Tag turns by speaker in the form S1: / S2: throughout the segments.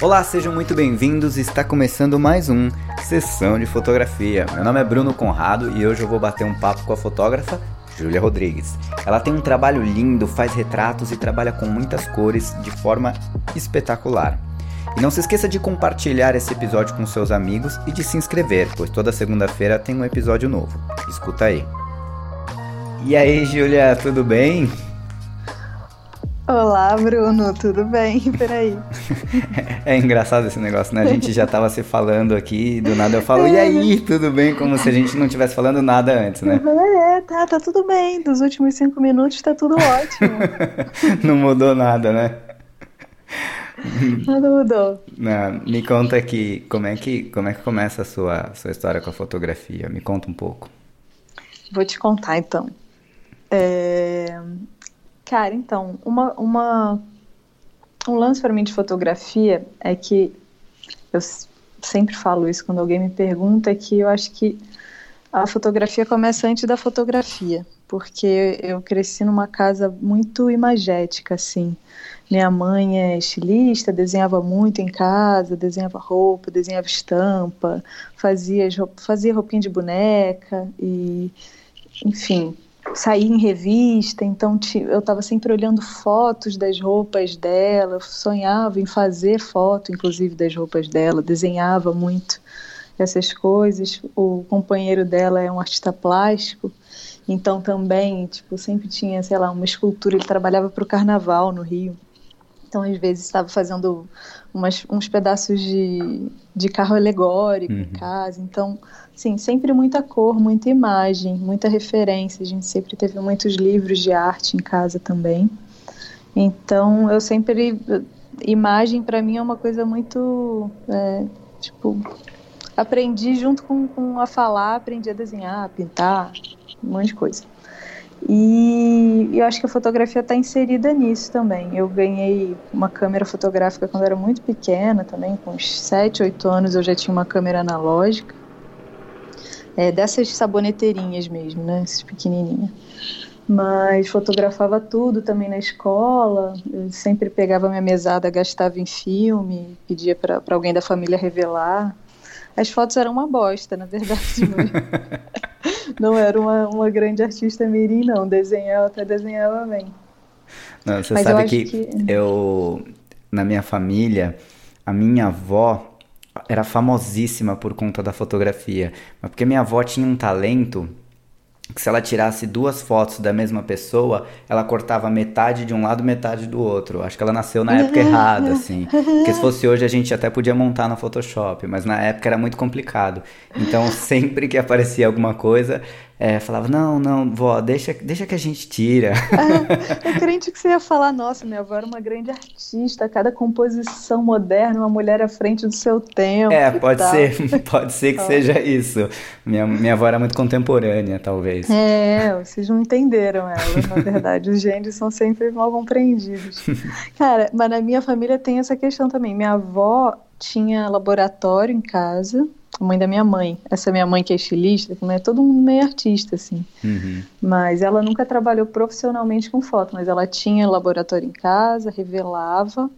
S1: Olá, sejam muito bem-vindos. Está começando mais um Sessão de Fotografia. Meu nome é Bruno Conrado e hoje eu vou bater um papo com a fotógrafa Júlia Rodrigues. Ela tem um trabalho lindo, faz retratos e trabalha com muitas cores de forma espetacular. E não se esqueça de compartilhar esse episódio com seus amigos e de se inscrever, pois toda segunda-feira tem um episódio novo. Escuta aí. E aí, Júlia, tudo bem?
S2: Olá, Bruno, tudo bem? Peraí.
S1: É engraçado esse negócio, né? A gente já tava se falando aqui, do nada eu falo, e aí, tudo bem? Como se a gente não estivesse falando nada antes, né?
S2: É, tá, tá tudo bem. Dos últimos cinco minutos tá tudo ótimo.
S1: não mudou nada, né?
S2: Nada mudou.
S1: Não, me conta aqui, como é que, como é que começa a sua, sua história com a fotografia? Me conta um pouco.
S2: Vou te contar então. É... Cara, então, uma, uma, um lance para mim de fotografia é que eu sempre falo isso quando alguém me pergunta, é que eu acho que a fotografia começa antes da fotografia, porque eu cresci numa casa muito imagética, assim. Minha mãe é estilista, desenhava muito em casa, desenhava roupa, desenhava estampa, fazia, fazia roupinha de boneca e, enfim, sair em revista, então eu estava sempre olhando fotos das roupas dela, sonhava em fazer foto, inclusive, das roupas dela, desenhava muito essas coisas. O companheiro dela é um artista plástico, então também, tipo, sempre tinha, sei lá, uma escultura, ele trabalhava para o carnaval no Rio. Então, às vezes, estava fazendo umas, uns pedaços de, de carro alegórico uhum. em casa. Então, sim, sempre muita cor, muita imagem, muita referência. A gente sempre teve muitos livros de arte em casa também. Então, eu sempre. Imagem, para mim, é uma coisa muito. É, tipo. Aprendi junto com, com a falar, aprendi a desenhar, a pintar, um monte de coisa. E eu acho que a fotografia está inserida nisso também. Eu ganhei uma câmera fotográfica quando era muito pequena também, com uns 7, 8 anos eu já tinha uma câmera analógica. É, dessas saboneteirinhas mesmo, né? Essas pequenininhas. Mas fotografava tudo também na escola. Eu sempre pegava minha mesada, gastava em filme, pedia para alguém da família revelar. As fotos eram uma bosta, na verdade. não era uma, uma grande artista mirim, não. Desenhava, até desenhava bem.
S1: Não, você Mas sabe que, que eu, na minha família, a minha avó era famosíssima por conta da fotografia. Mas porque minha avó tinha um talento que se ela tirasse duas fotos da mesma pessoa, ela cortava metade de um lado, metade do outro. Acho que ela nasceu na época errada, assim. Porque se fosse hoje a gente até podia montar no Photoshop, mas na época era muito complicado. Então sempre que aparecia alguma coisa, é, falava, não, não, vó, deixa, deixa que a gente tira.
S2: É, eu crente que você ia falar, nossa, minha avó era uma grande artista, cada composição moderna, uma mulher à frente do seu tempo.
S1: É, pode ser, pode ser que seja isso. Minha, minha avó era muito contemporânea, talvez.
S2: É, vocês não entenderam ela, na verdade. Os gênios são sempre mal compreendidos. Cara, mas na minha família tem essa questão também. Minha avó tinha laboratório em casa, a mãe da minha mãe. Essa minha mãe que é estilista, que é todo mundo meio artista, assim. Uhum. Mas ela nunca trabalhou profissionalmente com foto, mas ela tinha laboratório em casa, revelava.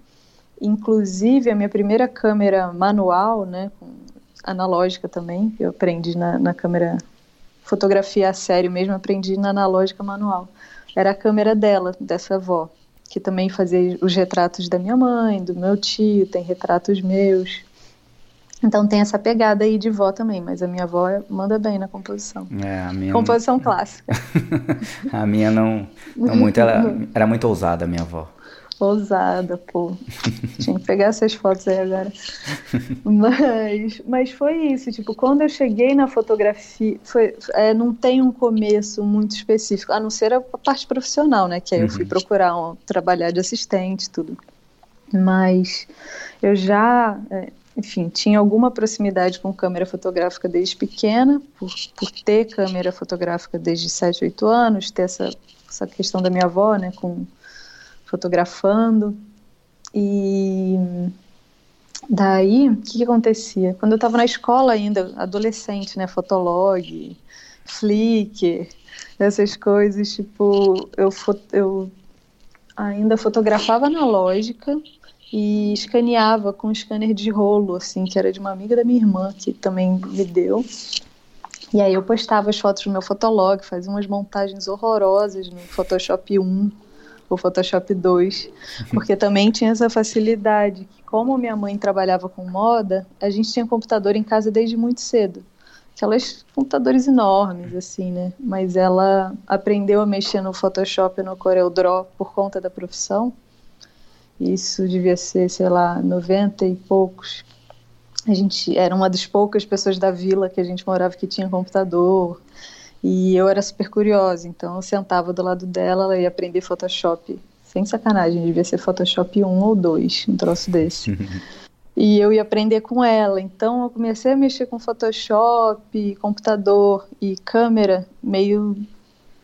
S2: Inclusive, a minha primeira câmera manual, né, analógica também, eu aprendi na, na câmera fotografia a sério mesmo, aprendi na analógica manual. Era a câmera dela, dessa avó, que também fazia os retratos da minha mãe, do meu tio, tem retratos meus. Então tem essa pegada aí de vó também, mas a minha avó manda bem na composição.
S1: É, a minha
S2: composição não... clássica.
S1: a minha não, não muito, ela era muito ousada a minha avó.
S2: Ousada, pô. Tinha que pegar essas fotos aí agora. Mas, mas foi isso, tipo, quando eu cheguei na fotografia, foi, é, não tem um começo muito específico, a não ser a parte profissional, né? Que aí uhum. eu fui uhum. procurar um, trabalhar de assistente, tudo. Mas eu já, é, enfim, tinha alguma proximidade com câmera fotográfica desde pequena, por, por ter câmera fotográfica desde 7, 8 anos, ter essa, essa questão da minha avó, né, com fotografando. E daí, o que, que acontecia? Quando eu estava na escola ainda, adolescente, né, Fotolog, Flickr, essas coisas, tipo, eu, eu ainda fotografava analógica, e escaneava com um scanner de rolo, assim, que era de uma amiga da minha irmã, que também me deu. E aí eu postava as fotos no meu fotolog, fazia umas montagens horrorosas no Photoshop 1 ou Photoshop 2, porque também tinha essa facilidade que como minha mãe trabalhava com moda, a gente tinha computador em casa desde muito cedo. Aquelas computadores enormes, assim, né? Mas ela aprendeu a mexer no Photoshop e no CorelDRAW por conta da profissão. Isso devia ser, sei lá, 90 e poucos. A gente era uma das poucas pessoas da vila que a gente morava que tinha computador. E eu era super curiosa, então eu sentava do lado dela, ela ia aprender Photoshop. Sem sacanagem, devia ser Photoshop 1 ou 2, um troço desse. e eu ia aprender com ela. Então eu comecei a mexer com Photoshop, computador e câmera meio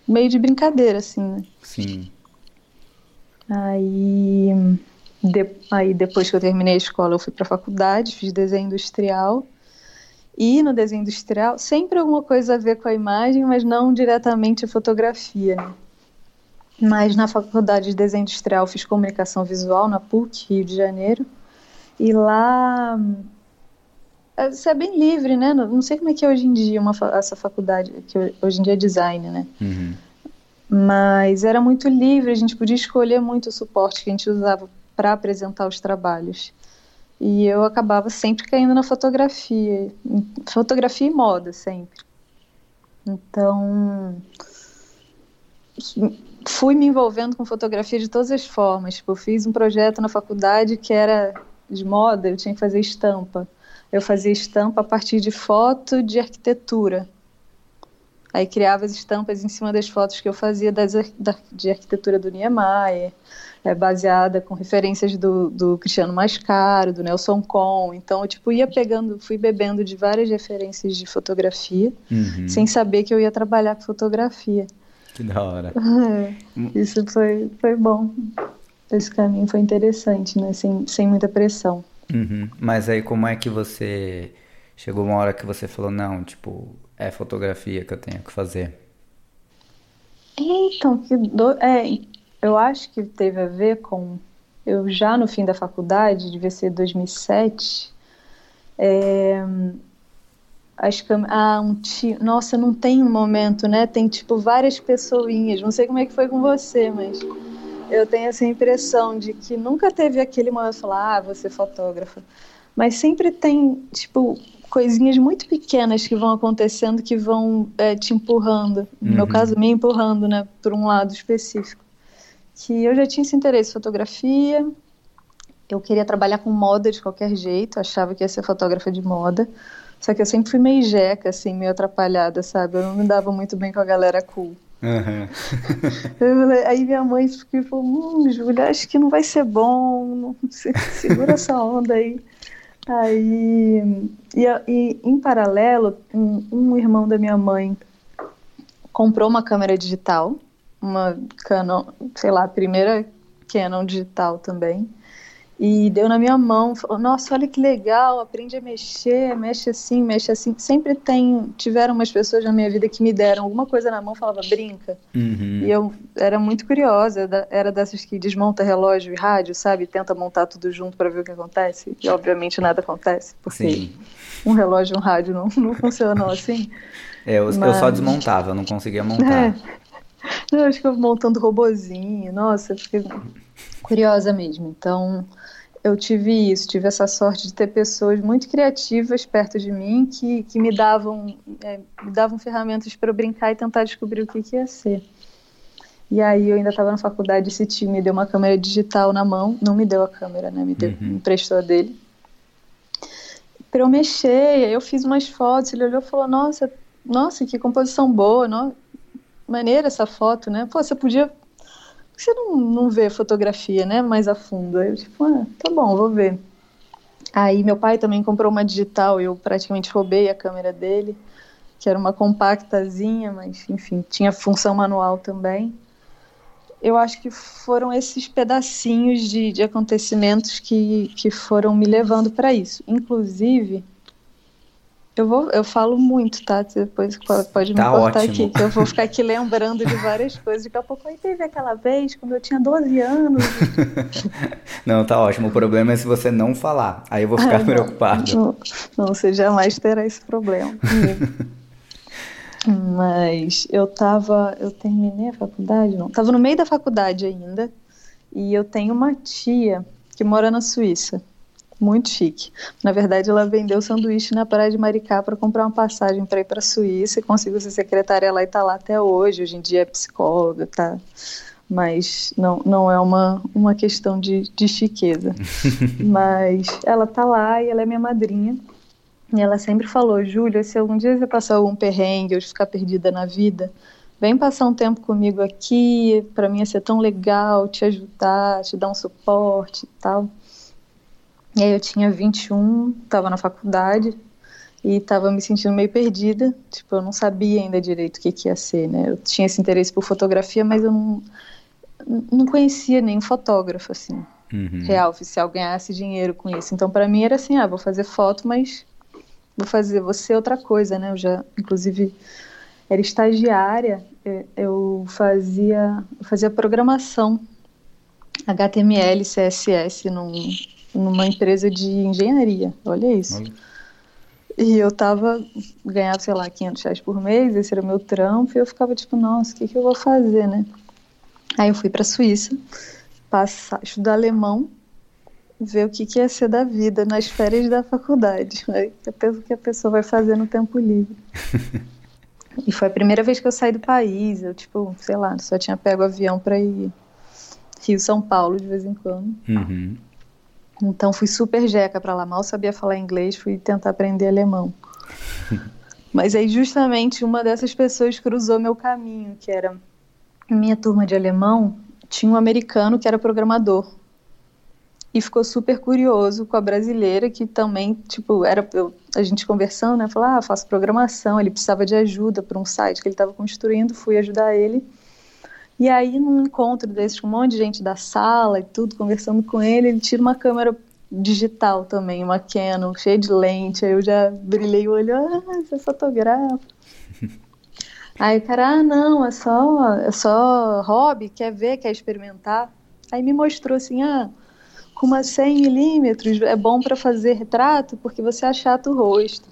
S2: meio de brincadeira assim, né?
S1: Sim.
S2: Aí, de, aí depois que eu terminei a escola, eu fui para a faculdade, fiz desenho industrial. E no desenho industrial, sempre alguma coisa a ver com a imagem, mas não diretamente fotografia, né? Mas na faculdade de desenho industrial fiz comunicação visual na PUC, Rio de Janeiro. E lá você é bem livre, né? Não sei como é que é hoje em dia uma, essa faculdade, que hoje em dia é design, né?
S1: Uhum.
S2: Mas era muito livre, a gente podia escolher muito o suporte que a gente usava para apresentar os trabalhos. E eu acabava sempre caindo na fotografia, fotografia e moda sempre. Então, fui me envolvendo com fotografia de todas as formas. Tipo, eu fiz um projeto na faculdade que era de moda, eu tinha que fazer estampa. Eu fazia estampa a partir de foto de arquitetura. Aí criava as estampas em cima das fotos que eu fazia das, da, de arquitetura do Niemeyer, é, baseada com referências do, do Cristiano Mascaro, do Nelson Con. Então, eu tipo, ia pegando, fui bebendo de várias referências de fotografia,
S1: uhum.
S2: sem saber que eu ia trabalhar com fotografia.
S1: Que da hora.
S2: É, isso foi, foi bom. Esse caminho foi interessante, né? Sem, sem muita pressão.
S1: Uhum. Mas aí, como é que você. Chegou uma hora que você falou, não, tipo, é fotografia que eu tenho que fazer?
S2: Então, que do... é, eu acho que teve a ver com eu já no fim da faculdade, devia ser 2007, é, as cam... ah, um tio, nossa, não tem um momento, né? Tem tipo várias pessoinhas. Não sei como é que foi com você, mas eu tenho essa impressão de que nunca teve aquele momento falar, ah, você é fotógrafa. Mas sempre tem, tipo, coisinhas muito pequenas que vão acontecendo que vão é, te empurrando. No uhum. meu caso, me empurrando, né, por um lado específico. Que eu já tinha esse interesse em fotografia, eu queria trabalhar com moda de qualquer jeito, achava que ia ser fotógrafa de moda. Só que eu sempre fui meio jeca, assim, meio atrapalhada, sabe? Eu não me dava muito bem com a galera cool.
S1: Uhum.
S2: aí minha mãe falou, hum, Júlia, acho que não vai ser bom, segura essa onda aí. Aí, e, e em paralelo, um, um, irmão da minha mãe comprou uma câmera digital, uma Canon, sei lá, primeira Canon digital também, e deu na minha mão, falou, nossa, olha que legal, aprende a mexer, mexe assim, mexe assim. Sempre tem, tiveram umas pessoas na minha vida que me deram alguma coisa na mão, falava, brinca.
S1: Uhum.
S2: E eu era muito curiosa, era dessas que desmonta relógio e rádio, sabe? Tenta montar tudo junto para ver o que acontece. E obviamente nada acontece, porque Sim. um relógio e um rádio não, não funcionam assim.
S1: É, eu, Mas... eu só desmontava, não conseguia montar. É.
S2: Eu acho que eu montando robozinho, nossa, fiquei curiosa mesmo. Então, eu tive isso, tive essa sorte de ter pessoas muito criativas perto de mim que, que me davam é, me davam ferramentas para eu brincar e tentar descobrir o que, que ia ser. E aí eu ainda estava na faculdade, esse tio me deu uma câmera digital na mão, não me deu a câmera, né? Me, deu, uhum. me emprestou a dele. Para eu mexer, eu fiz umas fotos, ele olhou e falou: "Nossa, nossa, que composição boa, não? maneira essa foto, né? Pô, você podia você não, não vê fotografia, né, mais a fundo? Aí eu tipo, ah, tá bom, vou ver. Aí meu pai também comprou uma digital, eu praticamente roubei a câmera dele, que era uma compactazinha, mas enfim, tinha função manual também. Eu acho que foram esses pedacinhos de, de acontecimentos que, que foram me levando para isso. Inclusive, Eu, vou, eu falo muito, tá? Depois pode me tá cortar ótimo. aqui, que eu vou ficar aqui lembrando de várias coisas. Daqui a pouco aí teve aquela vez, quando eu tinha 12 anos.
S1: não, tá ótimo. O problema é se você não falar. Aí eu vou ficar ah, preocupado.
S2: Não, não, você jamais terá esse problema. Mas eu tava. Eu terminei a faculdade? Não. Tava no meio da faculdade ainda. E eu tenho uma tia que mora na Suíça. Muito chique. Na verdade, ela vendeu sanduíche na praia de Maricá para comprar uma passagem para ir para a Suíça e conseguiu ser secretária lá e está lá até hoje. Hoje em dia é psicóloga, tá? Mas não, não é uma, uma questão de, de chiqueza. Mas ela tá lá e ela é minha madrinha. E ela sempre falou, Júlia, se algum dia você passar algum perrengue ou ficar perdida na vida, vem passar um tempo comigo aqui, para mim ia ser tão legal te ajudar, te dar um suporte e tal. E aí eu tinha 21, estava na faculdade e estava me sentindo meio perdida. Tipo, eu não sabia ainda direito o que, que ia ser, né? Eu tinha esse interesse por fotografia, mas eu não, não conhecia nenhum fotógrafo, assim, uhum. real, oficial, ganhasse dinheiro com isso. Então, para mim era assim, ah, vou fazer foto, mas vou fazer, vou ser outra coisa, né? Eu já, inclusive, era estagiária, é, eu fazia, eu fazia programação HTML, CSS num numa empresa de engenharia. Olha isso. Olha. E eu tava ganhando, sei lá, 500 reais por mês, esse era meu trampo, e eu ficava tipo, nossa, o que, que eu vou fazer, né? Aí eu fui pra Suíça, passar, estudar alemão, ver o que, que ia ser da vida nas férias da faculdade. Aí o que a pessoa vai fazer no tempo livre. e foi a primeira vez que eu saí do país, eu, tipo, sei lá, só tinha pego avião pra ir Rio, São Paulo, de vez em quando. Uhum. Então fui super jeca para lá, mal sabia falar inglês, fui tentar aprender alemão. Mas aí justamente uma dessas pessoas cruzou meu caminho, que era minha turma de alemão, tinha um americano que era programador. E ficou super curioso com a brasileira que também, tipo, era eu, a gente conversando, né, falou: "Ah, faço programação". Ele precisava de ajuda para um site que ele estava construindo, fui ajudar ele. E aí, num encontro desse, com um monte de gente da sala e tudo, conversando com ele, ele tira uma câmera digital também, uma Canon, cheia de lente. Aí eu já brilhei o olho, ah, você fotografa. aí o cara, ah, não, é só, é só hobby, quer ver, quer experimentar. Aí me mostrou assim, ah, com uma 100 milímetros é bom para fazer retrato porque você achata o rosto.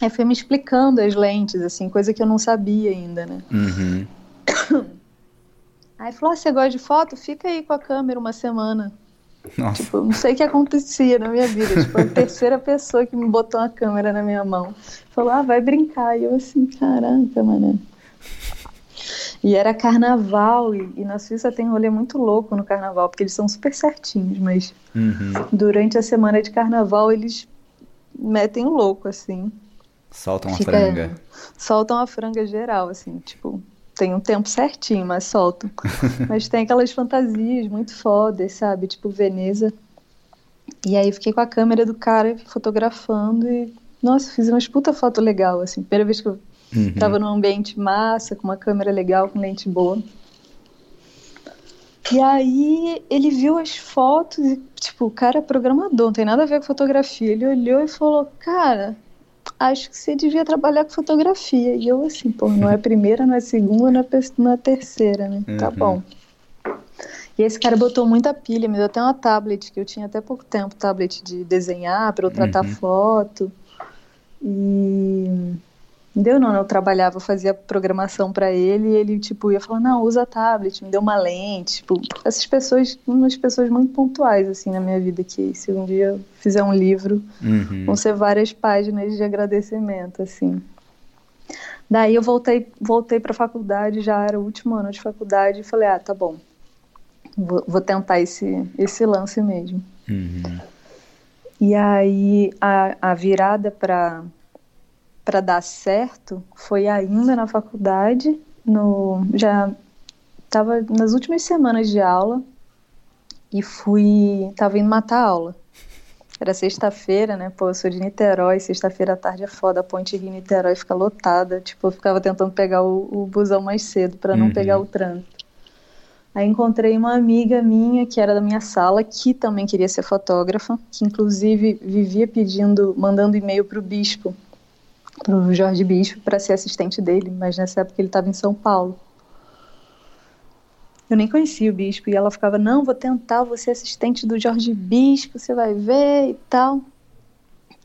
S2: Aí foi me explicando as lentes, assim, coisa que eu não sabia ainda, né? Uhum. Aí falou: ah, você gosta de foto? Fica aí com a câmera uma semana. Nossa. Tipo, não sei o que acontecia na minha vida. Tipo, a terceira pessoa que me botou uma câmera na minha mão. Falou, ah, vai brincar. E eu assim, caraca, mano. E era carnaval, e, e, na Suíça tem um rolê muito louco no carnaval, porque eles são super certinhos, mas uhum. durante a semana de carnaval eles metem um louco, assim.
S1: Soltam a Fica, franga.
S2: Soltam a franga geral, assim, tipo, tem um tempo certinho, mas solto. mas tem aquelas fantasias muito fodas, sabe? Tipo Veneza. E aí fiquei com a câmera do cara fotografando e, nossa, fiz umas puta foto legal, assim. Primeira vez que eu uhum. tava num ambiente massa, com uma câmera legal, com lente boa. E aí ele viu as fotos e, tipo, o cara é programador, não tem nada a ver com fotografia. Ele olhou e falou, cara, acho que você devia trabalhar com fotografia. E eu assim, pô, não é a primeira, não é a segunda, não é, não é a terceira, né? Tá uhum. Tá bom. E esse cara botou muita pilha, me deu até uma tablet, que eu tinha até pouco tempo, tablet de desenhar, para eu tratar uhum. foto. E Deu não, eu trabalhava, fazia programação para ele e ele, tipo, ia falar, não, usa tablet, me deu uma lente, tipo, essas pessoas, umas pessoas muito pontuais, assim, na minha vida, que se um dia eu fizer um livro, uhum. vão ser várias páginas de agradecimento, assim. Daí eu voltei, voltei pra faculdade, já era o último ano de faculdade, e falei, ah, tá bom, vou, vou tentar esse, esse lance mesmo. Uhum. E aí, a, a virada para para dar certo foi ainda na faculdade, no já estava nas últimas semanas de aula e fui tava indo matar a aula. Era sexta-feira, né? Pô, eu sou de Niterói, sexta-feira à tarde é foda, a ponte Rio-Niterói fica lotada. Tipo, eu ficava tentando pegar o, o busão mais cedo para não uhum. pegar o trânsito. Aí encontrei uma amiga minha que era da minha sala, que também queria ser fotógrafa, que inclusive vivia pedindo, mandando e-mail para o bispo pro Jorge Bispo para ser assistente dele, mas nessa época ele estava em São Paulo. Eu nem conhecia o Bispo e ela ficava: Não, vou tentar, vou ser assistente do Jorge Bispo, você vai ver e tal.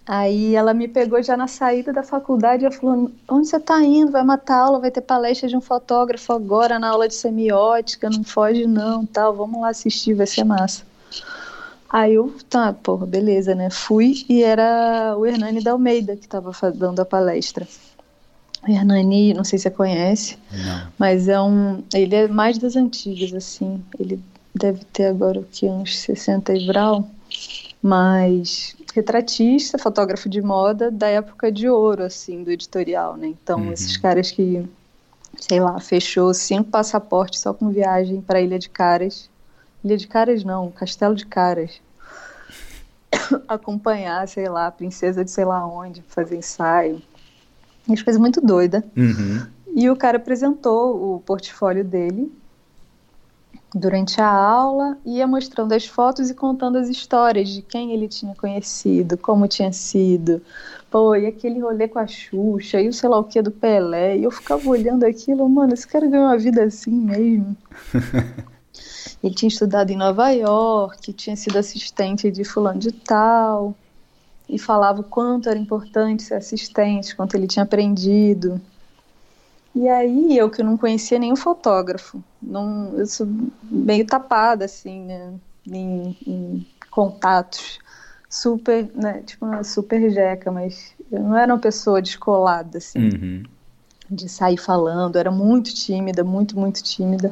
S2: Aí ela me pegou já na saída da faculdade e falou: Onde você está indo? Vai matar aula, vai ter palestra de um fotógrafo agora na aula de semiótica, não foge não, tal. Vamos lá assistir, vai ser massa. Aí eu, tá, porra, beleza, né? Fui e era o Hernani da Almeida que estava dando a palestra. O Hernani, não sei se você conhece,
S1: não.
S2: mas é um. Ele é mais das antigas, assim. Ele deve ter agora o que? Uns 60 e brau mas retratista, fotógrafo de moda da época de ouro, assim, do editorial, né? Então, uhum. esses caras que, sei lá, fechou cinco passaportes só com viagem para Ilha de Caras. Ilha de Caras não, Castelo de Caras. Acompanhar, sei lá, a princesa de sei lá onde, fazer ensaio. As coisas muito doidas.
S1: Uhum.
S2: E o cara apresentou o portfólio dele durante a aula, ia mostrando as fotos e contando as histórias de quem ele tinha conhecido, como tinha sido. Pô, e aquele rolê com a Xuxa, e o sei lá o que do Pelé. E eu ficava olhando aquilo, mano, esse cara ganhou uma vida assim mesmo. ele tinha estudado em Nova York, tinha sido assistente de fulano de tal, e falava o quanto era importante ser assistente, quanto ele tinha aprendido. E aí, eu que não conhecia nenhum fotógrafo, não, eu sou meio tapada, assim, né, em, em contatos, super, né, tipo, uma super jeca, mas eu não era uma pessoa descolada, assim,
S1: uhum.
S2: de sair falando, era muito tímida, muito, muito tímida.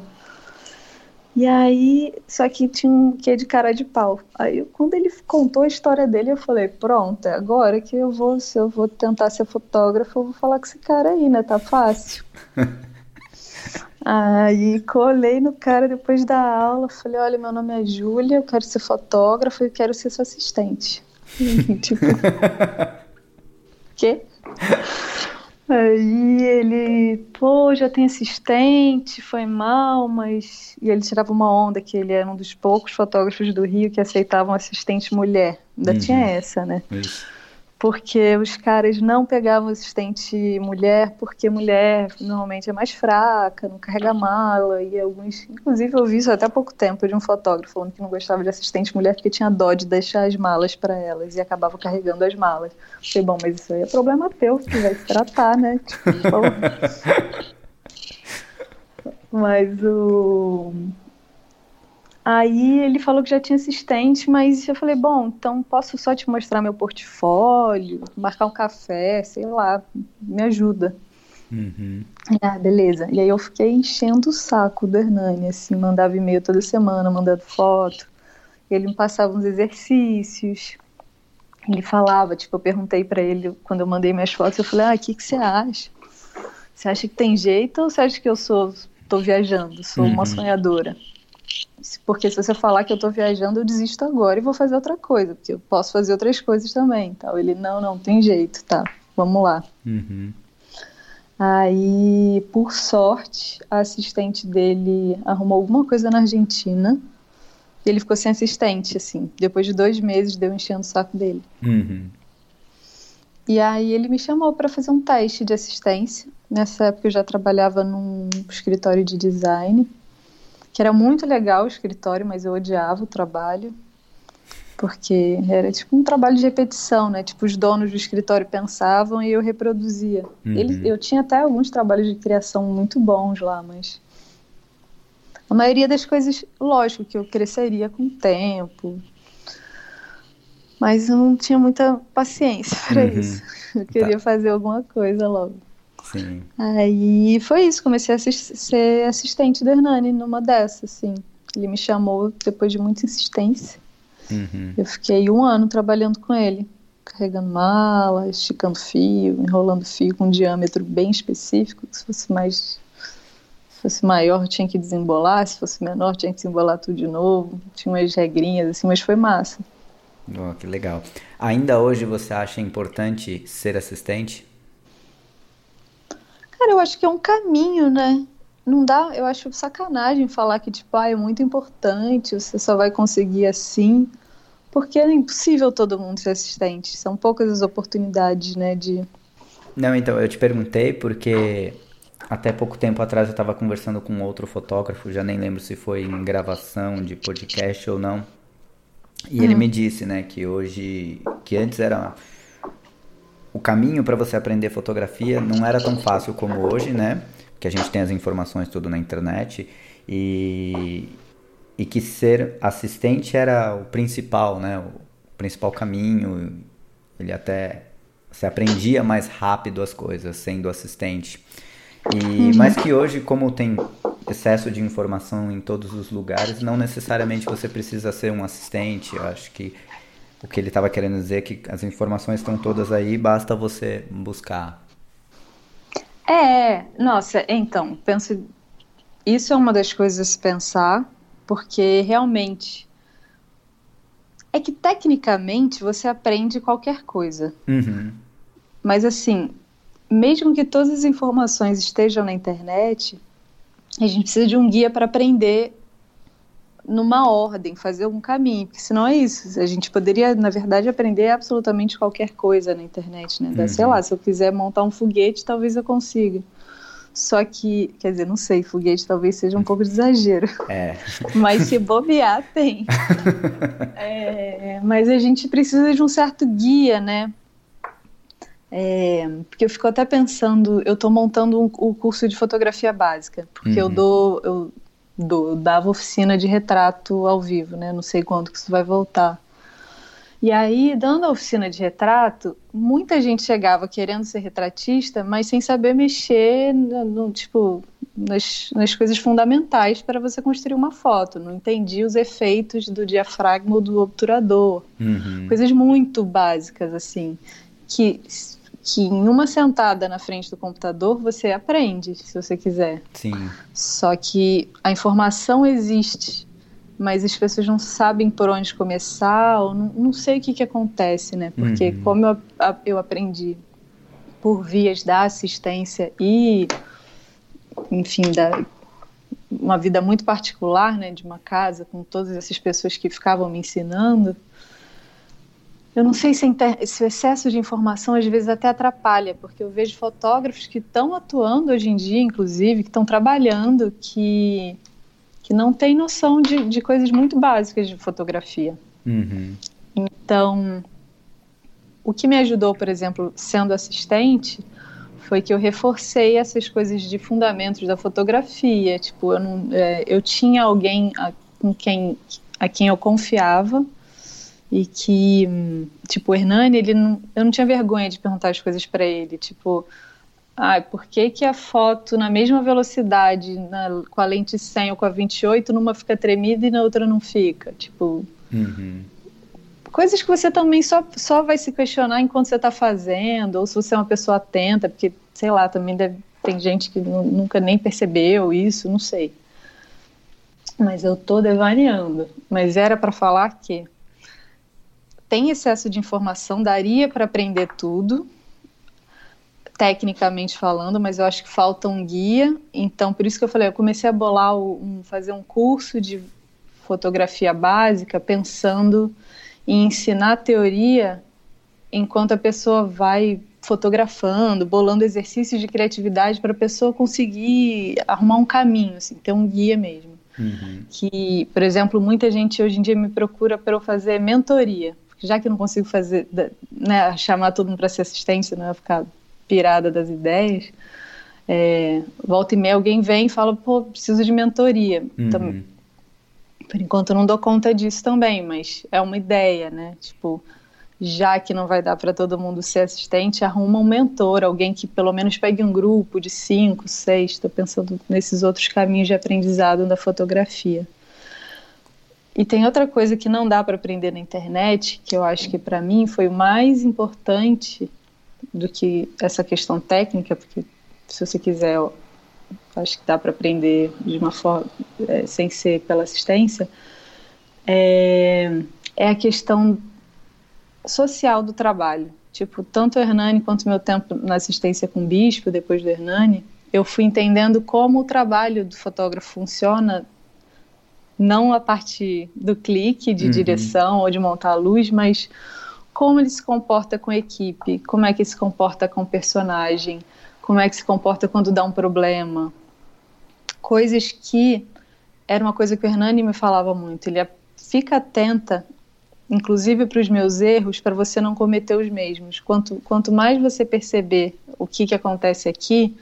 S2: E aí, só que tinha um quê de cara de pau. Aí, quando ele contou a história dele, eu falei: pronto, é agora que eu vou, se eu vou tentar ser fotógrafo, eu vou falar com esse cara aí, né? Tá fácil. aí, colei no cara depois da aula, falei: olha, meu nome é Júlia, eu quero ser fotógrafo e quero ser sua assistente. tipo. Quê? Aí ele, pô, já tem assistente, foi mal, mas. E ele tirava uma onda que ele era um dos poucos fotógrafos do Rio que aceitavam assistente mulher. Ainda uhum. tinha essa, né?
S1: Isso
S2: porque os caras não pegavam assistente mulher, porque mulher normalmente é mais fraca, não carrega mala, e alguns, inclusive eu vi isso até há pouco tempo de um fotógrafo falando que não gostava de assistente mulher porque tinha dó de deixar as malas para elas e acabava carregando as malas. Falei, bom, mas isso aí é problema teu, que vai se tratar, né? Tipo, mas o Aí ele falou que já tinha assistente, mas eu falei, bom, então posso só te mostrar meu portfólio, marcar um café, sei lá, me ajuda.
S1: Uhum.
S2: Ah, beleza. E aí eu fiquei enchendo o saco do Hernani, assim, mandava e-mail toda semana, mandando foto. Ele me passava uns exercícios. Ele falava, tipo, eu perguntei para ele quando eu mandei minhas fotos, eu falei, ah, o que, que você acha? Você acha que tem jeito ou você acha que eu sou, tô viajando, sou uhum. uma sonhadora? Porque se você falar que eu tô viajando, eu desisto agora e vou fazer outra coisa, porque eu posso fazer outras coisas também. Tal. Ele, não, não, tem jeito, tá, vamos lá.
S1: Uhum.
S2: Aí, por sorte, a assistente dele arrumou alguma coisa na Argentina e ele ficou sem assistente, assim. Depois de dois meses, deu enchendo o saco dele.
S1: Uhum.
S2: E aí ele me chamou para fazer um teste de assistência. Nessa época eu já trabalhava num escritório de design que era muito legal o escritório, mas eu odiava o trabalho, porque era tipo um trabalho de repetição, né? Tipo, os donos do escritório pensavam e eu reproduzia.
S1: Uhum.
S2: Ele, eu tinha até alguns trabalhos de criação muito bons lá, mas a maioria das coisas, lógico, que eu cresceria com o tempo, mas eu não tinha muita paciência para uhum. isso. Eu queria tá. fazer alguma coisa logo.
S1: Sim.
S2: Aí foi isso, comecei a ser assistente do Hernani numa dessas, assim. Ele me chamou depois de muita insistência.
S1: Uhum.
S2: Eu fiquei um ano trabalhando com ele, carregando mala, esticando fio, enrolando fio com um diâmetro bem específico. Se fosse mais, se fosse maior, tinha que desembolar. Se fosse menor, tinha que desembolar tudo de novo. Tinha umas regrinhas assim, mas foi massa.
S1: Oh, que legal. Ainda hoje você acha importante ser assistente?
S2: Cara, eu acho que é um caminho, né? Não dá, eu acho sacanagem falar que, tipo, ah, é muito importante, você só vai conseguir assim, porque é impossível todo mundo ser assistente. São poucas as oportunidades, né, de,
S1: Não, então, eu te perguntei porque até pouco tempo atrás eu estava conversando com outro fotógrafo, já nem lembro se foi em gravação de podcast ou não. E uhum. ele me disse, né, que hoje, que antes era o caminho para você aprender fotografia não era tão fácil como hoje, né? Que a gente tem as informações tudo na internet e e que ser assistente era o principal, né? O principal caminho. Ele até se aprendia mais rápido as coisas sendo assistente. E uhum. mas que hoje, como tem excesso de informação em todos os lugares, não necessariamente você precisa ser um assistente. Eu acho que o que ele estava querendo dizer é que as informações estão todas aí, basta você buscar.
S2: É, nossa, então, penso. Isso é uma das coisas a se pensar, porque realmente. É que tecnicamente você aprende qualquer coisa.
S1: Uhum.
S2: Mas assim, mesmo que todas as informações estejam na internet, a gente precisa de um guia para aprender numa ordem, fazer um caminho, porque senão é isso. A gente poderia, na verdade, aprender absolutamente qualquer coisa na internet, né? Uhum. Sei lá, se eu quiser montar um foguete, talvez eu consiga. Só que, quer dizer, não sei, foguete talvez seja um pouco de exagero.
S1: É.
S2: Mas se bobear, tem. é, mas a gente precisa de um certo guia, né? É, porque eu fico até pensando, eu estou montando o um, um curso de fotografia básica, porque uhum. eu dou, eu dou, dava oficina de retrato ao vivo, né? Não sei quando que isso vai voltar. E aí, dando a oficina de retrato, muita gente chegava querendo ser retratista, mas sem saber mexer no, no tipo nas, nas coisas fundamentais para você construir uma foto. Não entendia os efeitos do diafragma ou do obturador.
S1: Uhum.
S2: Coisas muito básicas, assim, que que em uma sentada na frente do computador você aprende, se você quiser.
S1: Sim.
S2: Só que a informação existe, mas as pessoas não sabem por onde começar, ou não, não sei o que, que acontece, né? Porque uhum. como eu, eu aprendi por vias da assistência e, enfim, da uma vida muito particular, né, de uma casa com todas essas pessoas que ficavam me ensinando, eu não sei se, se, o excesso de informação às vezes até atrapalha, porque eu vejo fotógrafos que estão atuando hoje em dia, inclusive, que estão trabalhando, que, que não têm noção de, de coisas muito básicas de fotografia.
S1: Uhum.
S2: Então, o que me ajudou, por exemplo, sendo assistente, foi que eu reforcei essas coisas de fundamentos da fotografia. Tipo, eu, não, é, eu tinha alguém a, com quem, a quem eu confiava e que, tipo, o Hernani, ele não, eu não tinha vergonha de perguntar as coisas para ele, tipo, ah, por que, que a foto na mesma velocidade, na, com a lente 100 ou com a 28, numa fica tremida e na outra não fica? Tipo,
S1: uhum.
S2: coisas que você também só, só vai se questionar enquanto você está fazendo, ou se você é uma pessoa atenta, porque, sei lá, também deve, tem gente que nunca nem percebeu isso, não sei. Mas eu tô devaneando. Mas era para falar que tem excesso de informação, daria para aprender tudo, tecnicamente falando, mas eu acho que falta um guia. Então, por isso que eu falei, eu comecei a bolar, um, fazer um curso de fotografia básica, pensando em ensinar teoria enquanto a pessoa vai fotografando, bolando exercícios de criatividade para a pessoa conseguir arrumar um caminho, assim, ter um guia mesmo.
S1: Uhum.
S2: Que, por exemplo, muita gente hoje em dia me procura para eu fazer mentoria já que eu não consigo fazer, né, chamar todo mundo para ser assistente, não é ficar pirada das ideias, é, volta e meia alguém vem e fala, pô, preciso de mentoria.
S1: Uhum.
S2: Então, por enquanto eu não dou conta disso também, mas é uma ideia, né? Tipo, já que não vai dar para todo mundo ser assistente, arruma um mentor, alguém que pelo menos pegue um grupo de cinco, seis. Estou pensando nesses outros caminhos de aprendizado da fotografia. E tem outra coisa que não dá para aprender na internet, que eu acho que para mim foi o mais importante do que essa questão técnica, porque se você quiser, acho que dá para aprender de uma forma é, sem ser pela assistência, é, é a questão social do trabalho. Tipo, tanto o Hernani quanto meu tempo na assistência com o Bispo, depois do Hernani, eu fui entendendo como o trabalho do fotógrafo funciona não a parte do clique de uhum. direção ou de montar a luz, mas como ele se comporta com a equipe, como é que se comporta com o personagem, como é que se comporta quando dá um problema. Coisas que era uma coisa que o Hernani me falava muito. Ele fica atenta, inclusive para os meus erros, para você não cometer os mesmos. Quanto, quanto mais você perceber o que, que acontece aqui,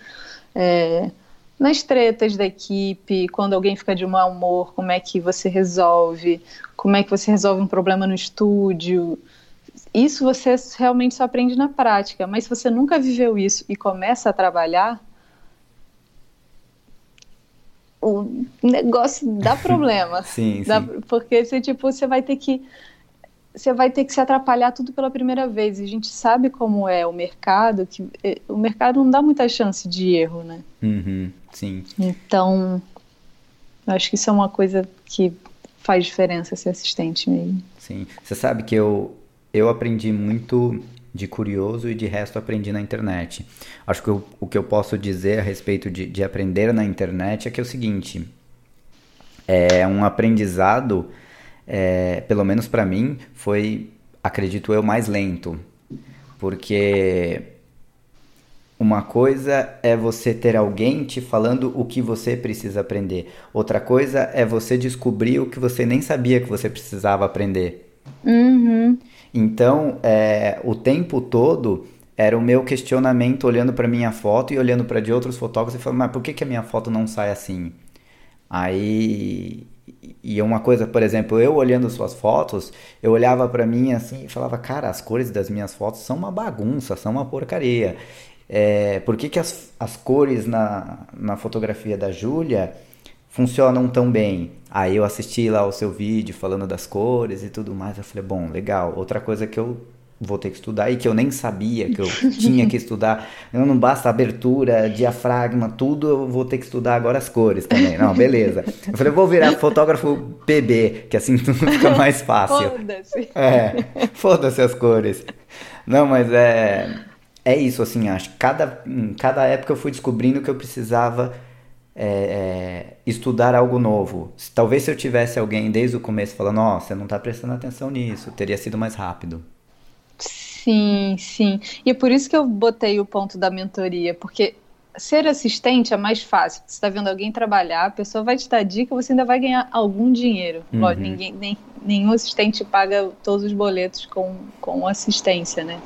S2: é, nas tretas da equipe, quando alguém fica de mau humor, como é que você resolve, como é que você resolve um problema no estúdio. Isso você realmente só aprende na prática, mas se você nunca viveu isso e começa a trabalhar, o negócio dá problema.
S1: sim,
S2: dá,
S1: sim.
S2: Porque você, tipo, você vai ter que você vai ter que se atrapalhar tudo pela primeira vez. E a gente sabe como é o mercado, que eh, o mercado não dá muita chance de erro, né?
S1: Uhum, sim.
S2: Então, acho que isso é uma coisa que faz diferença ser assistente mesmo.
S1: Sim. Você sabe que eu, eu aprendi muito de curioso e de resto aprendi na internet. Acho que o, o que eu posso dizer a respeito de, de aprender na internet é que é o seguinte: é um aprendizado é, pelo menos para mim, foi, acredito eu, mais lento. Porque uma coisa é você ter alguém te falando o que você precisa aprender. Outra coisa é você descobrir o que você nem sabia que você precisava aprender.
S2: Uhum.
S1: Então, é, o tempo todo era o meu questionamento olhando para minha foto e olhando para de outros fotógrafos e falando, mas por que, que a minha foto não sai assim? Aí e uma coisa, por exemplo, eu olhando suas fotos, eu olhava para mim assim e falava, cara, as cores das minhas fotos são uma bagunça, são uma porcaria. É, por que, que as, as cores na, na fotografia da Júlia funcionam tão bem? Aí eu assisti lá o seu vídeo falando das cores e tudo mais, eu falei, bom, legal. Outra coisa que eu vou ter que estudar e que eu nem sabia que eu tinha que estudar. Não basta abertura, diafragma, tudo, eu vou ter que estudar agora as cores também. Não, beleza. Eu falei, eu vou virar fotógrafo PB, que assim tudo fica mais fácil.
S2: Foda-se.
S1: É, foda-se as cores. Não, mas é é isso assim, acho. Cada em cada época eu fui descobrindo que eu precisava é, é, estudar algo novo. Talvez se eu tivesse alguém desde o começo falando, ó, oh, você não está prestando atenção nisso, teria sido mais rápido.
S2: Sim, sim. E é por isso que eu botei o ponto da mentoria, porque ser assistente é mais fácil. Você está vendo alguém trabalhar, a pessoa vai te dar dica, você ainda vai ganhar algum dinheiro. Uhum. Ninguém, nem, nenhum assistente paga todos os boletos com, com assistência, né?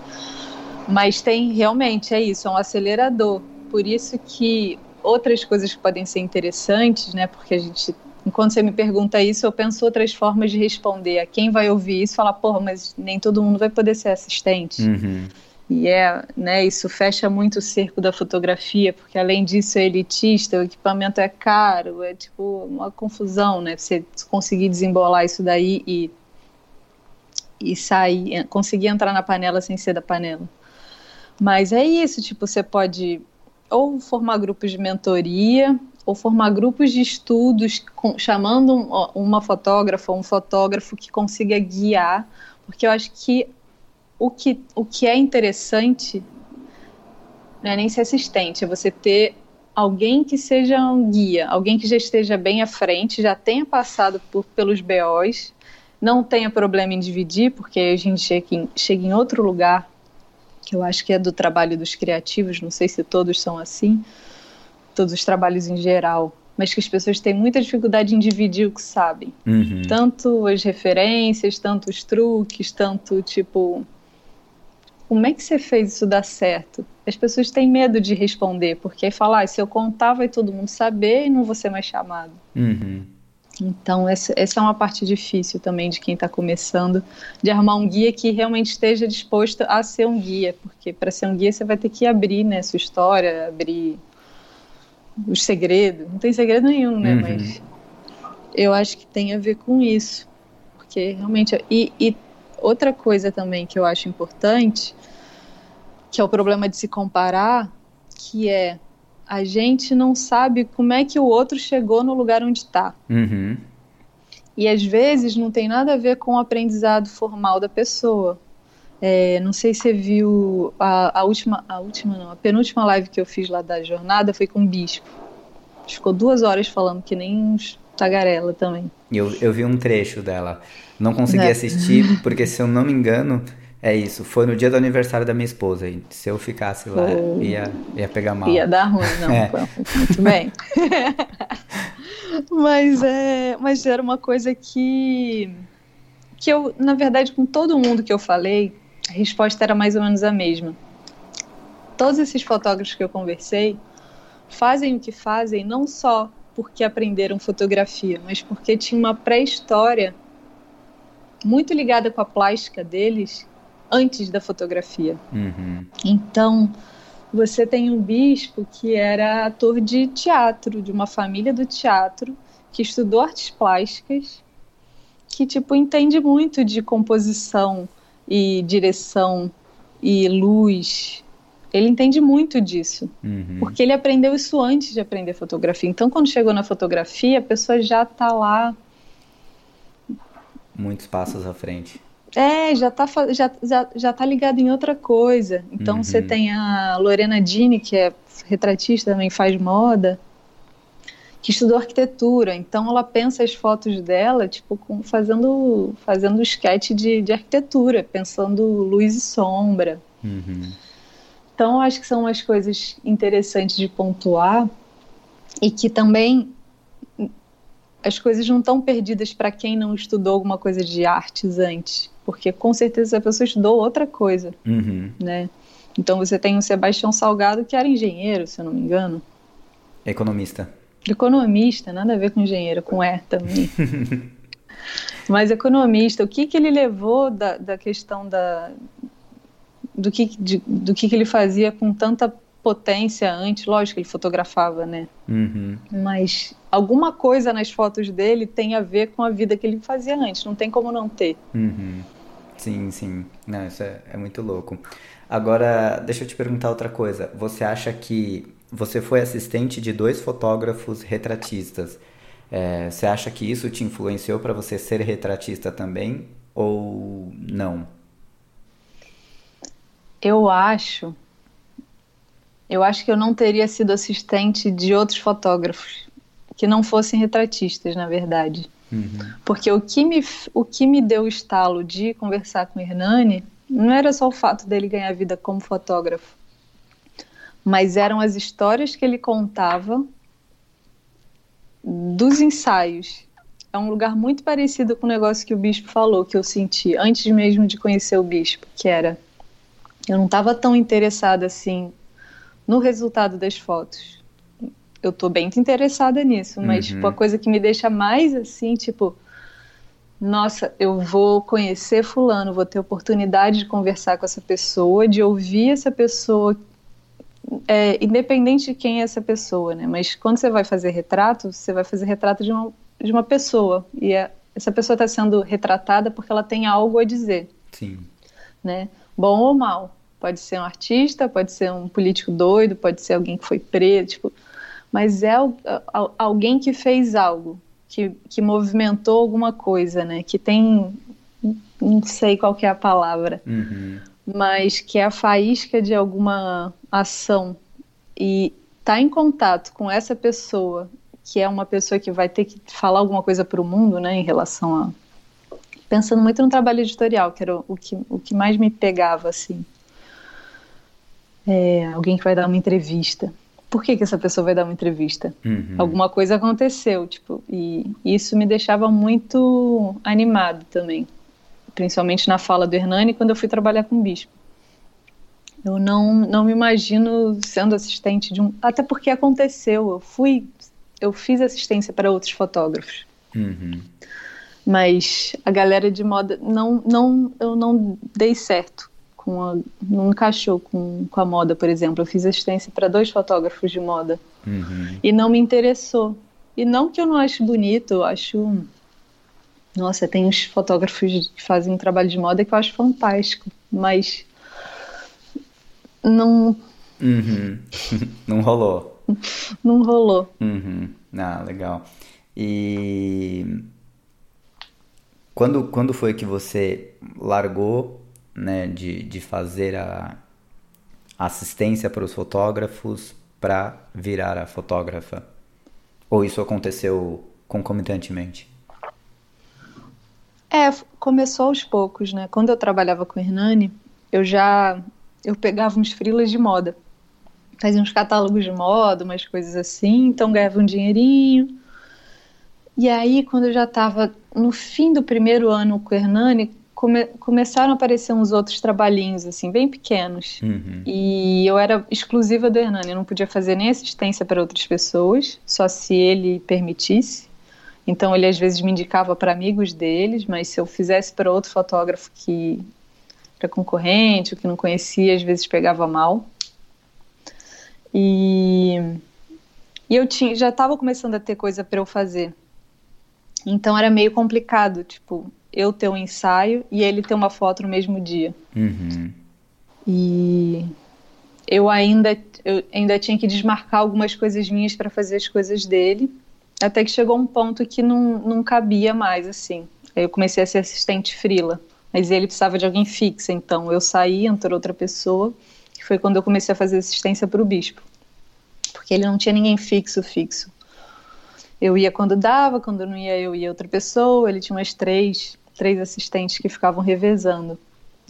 S2: Mas tem realmente, é isso, é um acelerador. Por isso que outras coisas que podem ser interessantes, né? Porque a gente Enquanto você me pergunta isso, eu penso outras formas de responder. A quem vai ouvir isso fala, porra, mas nem todo mundo vai poder ser assistente.
S1: Uhum.
S2: E é, né, isso fecha muito o cerco da fotografia, porque além disso é elitista, o equipamento é caro, é tipo uma confusão, né? Você conseguir desembolar isso daí e, e sair, conseguir entrar na panela sem ser da panela. Mas é isso, tipo, você pode ou formar grupos de mentoria, ou formar grupos de estudos com, chamando um, uma fotógrafa um fotógrafo que consiga guiar, porque eu acho que o que, o que é interessante não é nem ser assistente, é você ter alguém que seja um guia, alguém que já esteja bem à frente, já tenha passado por, pelos BOs, não tenha problema em dividir, porque a gente chega em, chega em outro lugar, que eu acho que é do trabalho dos criativos, não sei se todos são assim, todos os trabalhos em geral, mas que as pessoas têm muita dificuldade em dividir o que sabem.
S1: Uhum.
S2: Tanto as referências, tanto os truques, tanto tipo. Como é que você fez isso dar certo? As pessoas têm medo de responder, porque aí falar, ah, se eu contar, vai todo mundo saber e não vou ser mais chamado.
S1: Uhum.
S2: Então, essa, essa, é uma parte difícil também de quem está começando, de arrumar um guia que realmente esteja disposto a ser um guia, porque para ser um guia você vai ter que abrir né, sua história, abrir os segredos. Não tem segredo nenhum, né? Uhum. Mas eu acho que tem a ver com isso. Porque realmente. E, e outra coisa também que eu acho importante, que é o problema de se comparar, que é a gente não sabe como é que o outro chegou no lugar onde está.
S1: Uhum.
S2: E às vezes não tem nada a ver com o aprendizado formal da pessoa. É, não sei se você viu a, a, última, a última não, a penúltima live que eu fiz lá da jornada foi com o Bispo. Ficou duas horas falando que nem uns tagarela também.
S1: Eu, eu vi um trecho dela. Não consegui é. assistir porque, se eu não me engano, É isso, foi no dia do aniversário da minha esposa. E se eu ficasse lá, ia, ia pegar mal.
S2: Ia dar ruim, não. É. Muito bem. mas, é, mas era uma coisa que, que eu, na verdade, com todo mundo que eu falei, a resposta era mais ou menos a mesma. Todos esses fotógrafos que eu conversei fazem o que fazem não só porque aprenderam fotografia, mas porque tinha uma pré-história muito ligada com a plástica deles antes da fotografia.
S1: Uhum.
S2: Então, você tem um bispo que era ator de teatro, de uma família do teatro, que estudou artes plásticas, que tipo entende muito de composição e direção e luz. Ele entende muito disso,
S1: uhum.
S2: porque ele aprendeu isso antes de aprender fotografia. Então, quando chegou na fotografia, a pessoa já está lá
S1: muitos passos à frente.
S2: É, já tá, já, já, já tá ligado em outra coisa. Então uhum. você tem a Lorena Dini, que é retratista, também faz moda, que estudou arquitetura. Então ela pensa as fotos dela, tipo, com, fazendo, fazendo sketch de, de arquitetura, pensando luz e sombra.
S1: Uhum.
S2: Então acho que são umas coisas interessantes de pontuar e que também as coisas não estão perdidas para quem não estudou alguma coisa de artes antes, porque com certeza a pessoa estudou outra coisa,
S1: uhum.
S2: né? Então você tem o Sebastião Salgado que era engenheiro, se eu não me engano.
S1: Economista.
S2: Economista, nada a ver com engenheiro, com E também. Mas economista, o que que ele levou da, da questão da do que de, do que que ele fazia com tanta potência antes, lógico, ele fotografava, né?
S1: Uhum.
S2: Mas alguma coisa nas fotos dele tem a ver com a vida que ele fazia antes, não tem como não ter.
S1: Uhum. Sim, sim. Não, isso é, é muito louco. Agora, deixa eu te perguntar outra coisa. Você acha que você foi assistente de dois fotógrafos retratistas? É, você acha que isso te influenciou para você ser retratista também ou não?
S2: Eu acho eu acho que eu não teria sido assistente de outros fotógrafos que não fossem retratistas, na verdade.
S1: Uhum.
S2: Porque o que, me, o que me deu o estalo de conversar com o Hernani não era só o fato dele ganhar vida como fotógrafo, mas eram as histórias que ele contava dos ensaios. É um lugar muito parecido com o negócio que o bispo falou, que eu senti antes mesmo de conhecer o bispo, que era eu não estava tão interessada assim no resultado das fotos. Eu tô bem interessada nisso, mas uhum. tipo, a coisa que me deixa mais assim, tipo, nossa, eu vou conhecer fulano, vou ter oportunidade de conversar com essa pessoa, de ouvir essa pessoa, é, independente de quem é essa pessoa, né? Mas quando você vai fazer retrato, você vai fazer retrato de uma, de uma pessoa e é, essa pessoa está sendo retratada porque ela tem algo a dizer.
S1: Sim.
S2: Né? Bom ou mal. Pode ser um artista, pode ser um político doido, pode ser alguém que foi preso, tipo, mas é alguém que fez algo, que, que movimentou alguma coisa, né? Que tem, não sei qual é a palavra,
S1: uhum.
S2: Mas que é a faísca de alguma ação e tá em contato com essa pessoa, que é uma pessoa que vai ter que falar alguma coisa para o mundo, né? Em relação a pensando muito no trabalho editorial, que era o que, o que mais me pegava, assim é, alguém que vai dar uma entrevista. Por que, que essa pessoa vai dar uma entrevista?
S1: Uhum.
S2: Alguma coisa aconteceu, tipo, e isso me deixava muito animado também, principalmente na fala do Hernani quando eu fui trabalhar com o bispo. Eu não, não me imagino sendo assistente de um, até porque aconteceu. Eu fui, eu fiz assistência para outros fotógrafos.
S1: Uhum.
S2: Mas a galera de moda não, não, eu não dei certo com a, não encaixou com, com a moda, por exemplo. Eu fiz assistência para dois fotógrafos de moda
S1: uhum.
S2: e não me interessou. E não que eu não acho bonito, eu acho. Nossa, tem uns fotógrafos que fazem um trabalho de moda que eu acho fantástico, mas não.
S1: Uhum. não rolou.
S2: não rolou.
S1: Uhum. Ah, legal. E quando, quando foi que você largou né, de, de fazer a assistência para os fotógrafos para virar a fotógrafa? Ou isso aconteceu concomitantemente?
S2: É, começou aos poucos, né? Quando eu trabalhava com o Hernani, eu já eu pegava uns frilas de moda. Fazia uns catálogos de moda, umas coisas assim, então ganhava um dinheirinho. E aí, quando eu já estava no fim do primeiro ano com o Hernani, come, começaram a aparecer uns outros trabalhinhos, assim, bem pequenos. Uhum. E eu era exclusiva do Hernani, eu não podia fazer nem assistência para outras pessoas, só se ele permitisse. Então ele às vezes me indicava para amigos deles, mas se eu fizesse para outro fotógrafo que era concorrente, ou que não conhecia, às vezes pegava mal. E, e eu tinha, já estava começando a ter coisa para eu fazer. Então era meio complicado, tipo, eu ter um ensaio e ele ter uma foto no mesmo dia. Uhum. E eu ainda, eu ainda tinha que desmarcar algumas coisas minhas para fazer as coisas dele, até que chegou um ponto que não, não cabia mais, assim. Eu comecei a ser assistente frila, mas ele precisava de alguém fixo, então eu saí, entrou outra pessoa, que foi quando eu comecei a fazer assistência para o bispo, porque ele não tinha ninguém fixo, fixo. Eu ia quando dava, quando não ia eu ia outra pessoa, ele tinha umas três, três assistentes que ficavam revezando.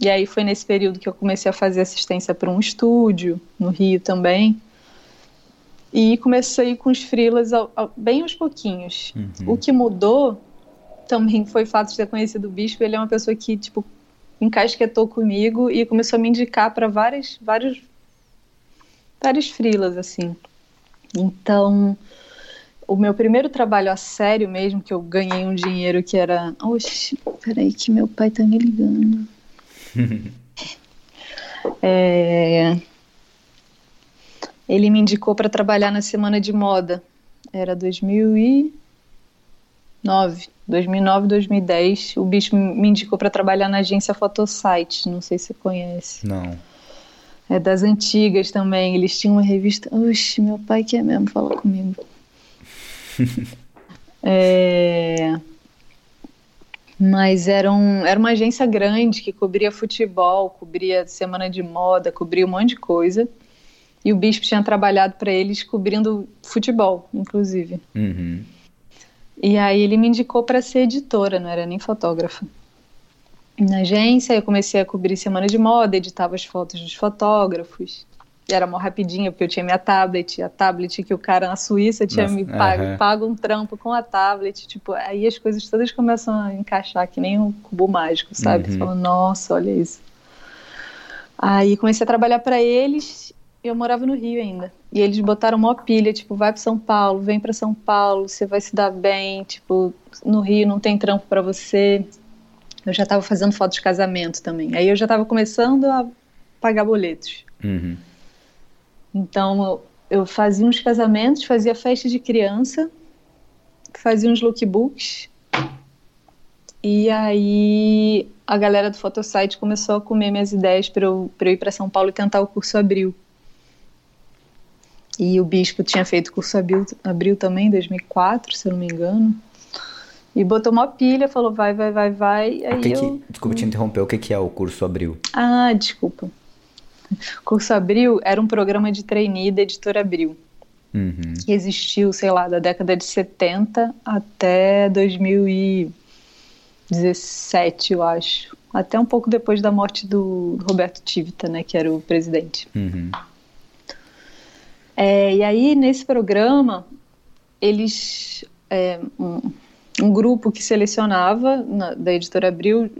S2: E aí foi nesse período que eu comecei a fazer assistência para um estúdio, no Rio também. E comecei com os freelas bem aos pouquinhos. Uhum. O que mudou também foi o fato de ter conhecido o Bispo. Ele é uma pessoa que, tipo, encasquetou comigo e começou a me indicar para várias, vários, vários freelas, assim. Então, o meu primeiro trabalho a sério mesmo, que eu ganhei um dinheiro que era. Oxi, peraí, que meu pai tá me ligando. é... Ele me indicou para trabalhar na semana de moda. Era 2009, 2009, 2010. O bicho me indicou para trabalhar na agência Photosite. Não sei se você conhece.
S1: Não.
S2: É das antigas também. Eles tinham uma revista. Oxi, meu pai quer mesmo falar comigo. é... Mas era, um, era uma agência grande que cobria futebol, cobria semana de moda, cobria um monte de coisa. E o Bispo tinha trabalhado para eles cobrindo futebol, inclusive. Uhum. E aí ele me indicou para ser editora, não era nem fotógrafa. Na agência eu comecei a cobrir semana de moda, editava as fotos dos fotógrafos era mó rapidinho, porque eu tinha minha tablet, a tablet que o cara na Suíça tinha Nossa, me pago, uhum. pago um trampo com a tablet, tipo, aí as coisas todas começam a encaixar que nem um cubo mágico, sabe? Uhum. Você fala, nossa, olha isso. Aí comecei a trabalhar para eles, eu morava no Rio ainda. E eles botaram uma pilha, tipo, vai para São Paulo, vem para São Paulo, você vai se dar bem, tipo, no Rio não tem trampo para você. Eu já estava fazendo foto de casamento também. Aí eu já estava começando a pagar boletos. Uhum. Então eu, eu fazia uns casamentos, fazia festa de criança, fazia uns lookbooks. E aí a galera do Photosite começou a comer minhas ideias para eu, eu ir para São Paulo e tentar o curso Abril. E o Bispo tinha feito o curso Abril, Abril também, em 2004, se eu não me engano. E botou uma pilha, falou vai, vai, vai, vai. Aí
S1: que
S2: eu...
S1: que, desculpa te interromper, o que, que é o curso Abril?
S2: Ah, desculpa. Curso Abril era um programa de trainee da editora Abril. Uhum. Que existiu, sei lá, da década de 70 até 2017, eu acho. Até um pouco depois da morte do Roberto Tivita, né, que era o presidente. Uhum. É, e aí, nesse programa, eles. É, um, um, grupo que selecionava, na, da editora Abril,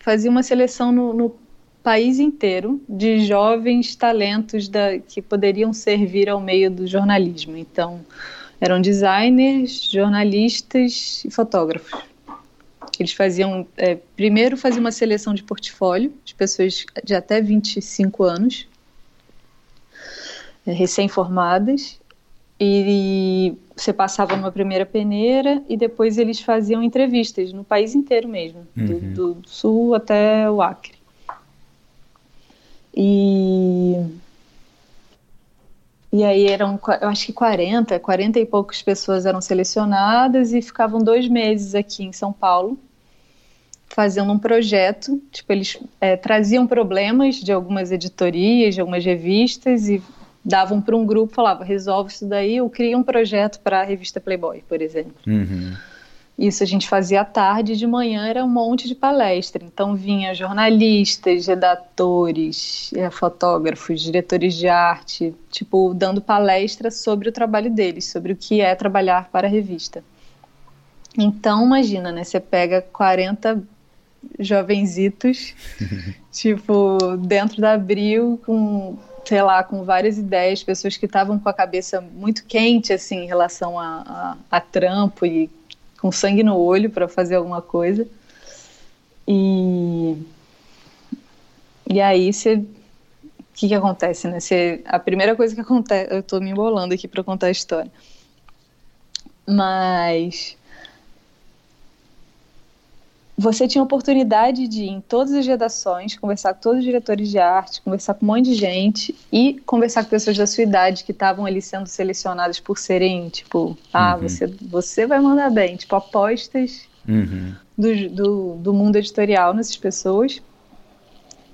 S2: fazia uma seleção no, no país inteiro de jovens talentos da, que poderiam servir ao meio do jornalismo. Então, eram designers, jornalistas e fotógrafos. Eles faziam, é, primeiro faziam uma seleção de portfólio de pessoas de até 25 anos, recém-formadas, e você passava numa primeira peneira e depois eles faziam entrevistas no país inteiro mesmo, uhum. do, do sul até o Acre. E e aí eram, eu acho que 40, 40 e poucas pessoas eram selecionadas e ficavam dois meses aqui em São Paulo fazendo um projeto. Tipo, eles é, traziam problemas de algumas editorias, de algumas revistas e davam para um grupo, falava, resolve isso daí, ou cria um projeto para a revista Playboy, por exemplo. Uhum. Isso a gente fazia à tarde, de manhã era um monte de palestra. Então vinha jornalistas, redatores, eh, fotógrafos, diretores de arte, tipo, dando palestra sobre o trabalho deles, sobre o que é trabalhar para a revista. Então, imagina, né? Você pega 40 jovenzitos, tipo, dentro da Abril, com, sei lá, com várias ideias, pessoas que estavam com a cabeça muito quente, assim, em relação a, a, a trampo e com sangue no olho para fazer alguma coisa. E e aí você o que que acontece, né? Você, a primeira coisa que acontece, eu estou me embolando aqui para contar a história. Mas você tinha oportunidade de ir em todas as redações, conversar com todos os diretores de arte, conversar com um monte de gente e conversar com pessoas da sua idade que estavam ali sendo selecionadas por serem, tipo, ah, uhum. você, você vai mandar bem, tipo, apostas uhum. do, do, do mundo editorial nessas pessoas.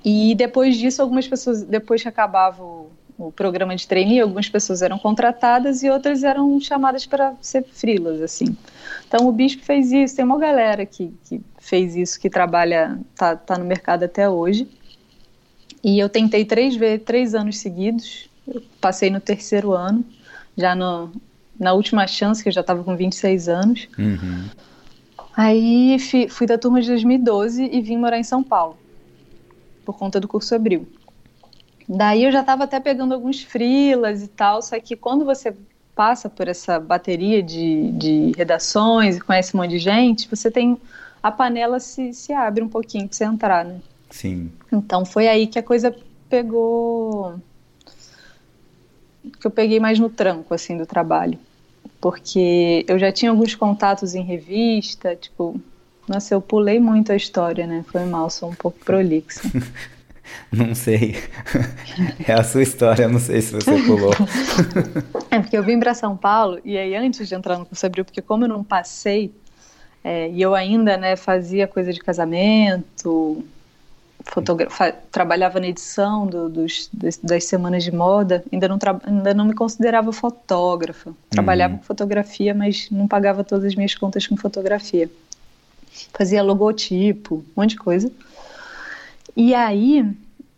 S2: E depois disso, algumas pessoas, depois que acabava o, o programa de trainee, algumas pessoas eram contratadas e outras eram chamadas para ser frilas, assim. Então o Bispo fez isso, tem uma galera que, que fez isso, que trabalha, tá, tá no mercado até hoje. E eu tentei três vezes, três anos seguidos, eu passei no terceiro ano, já no, na última chance, que eu já estava com 26 anos. Uhum. Aí fui, fui da turma de 2012 e vim morar em São Paulo, por conta do curso Abril. Daí eu já estava até pegando alguns frilas e tal, só que quando você passa por essa bateria de, de redações e conhece um monte de gente, você tem. A panela se, se abre um pouquinho para você entrar, né?
S1: Sim.
S2: Então foi aí que a coisa pegou. que eu peguei mais no tranco, assim, do trabalho. Porque eu já tinha alguns contatos em revista, tipo. Nossa, eu pulei muito a história, né? Foi mal, sou um pouco prolixa.
S1: Não sei. É a sua história, eu não sei se você pulou.
S2: É porque eu vim para São Paulo e aí antes de entrar no curso abril, porque como eu não passei é, e eu ainda né, fazia coisa de casamento, trabalhava na edição do, dos, das semanas de moda, ainda não, ainda não me considerava fotógrafa. Trabalhava uhum. com fotografia, mas não pagava todas as minhas contas com fotografia. Fazia logotipo, um monte de coisa. E aí,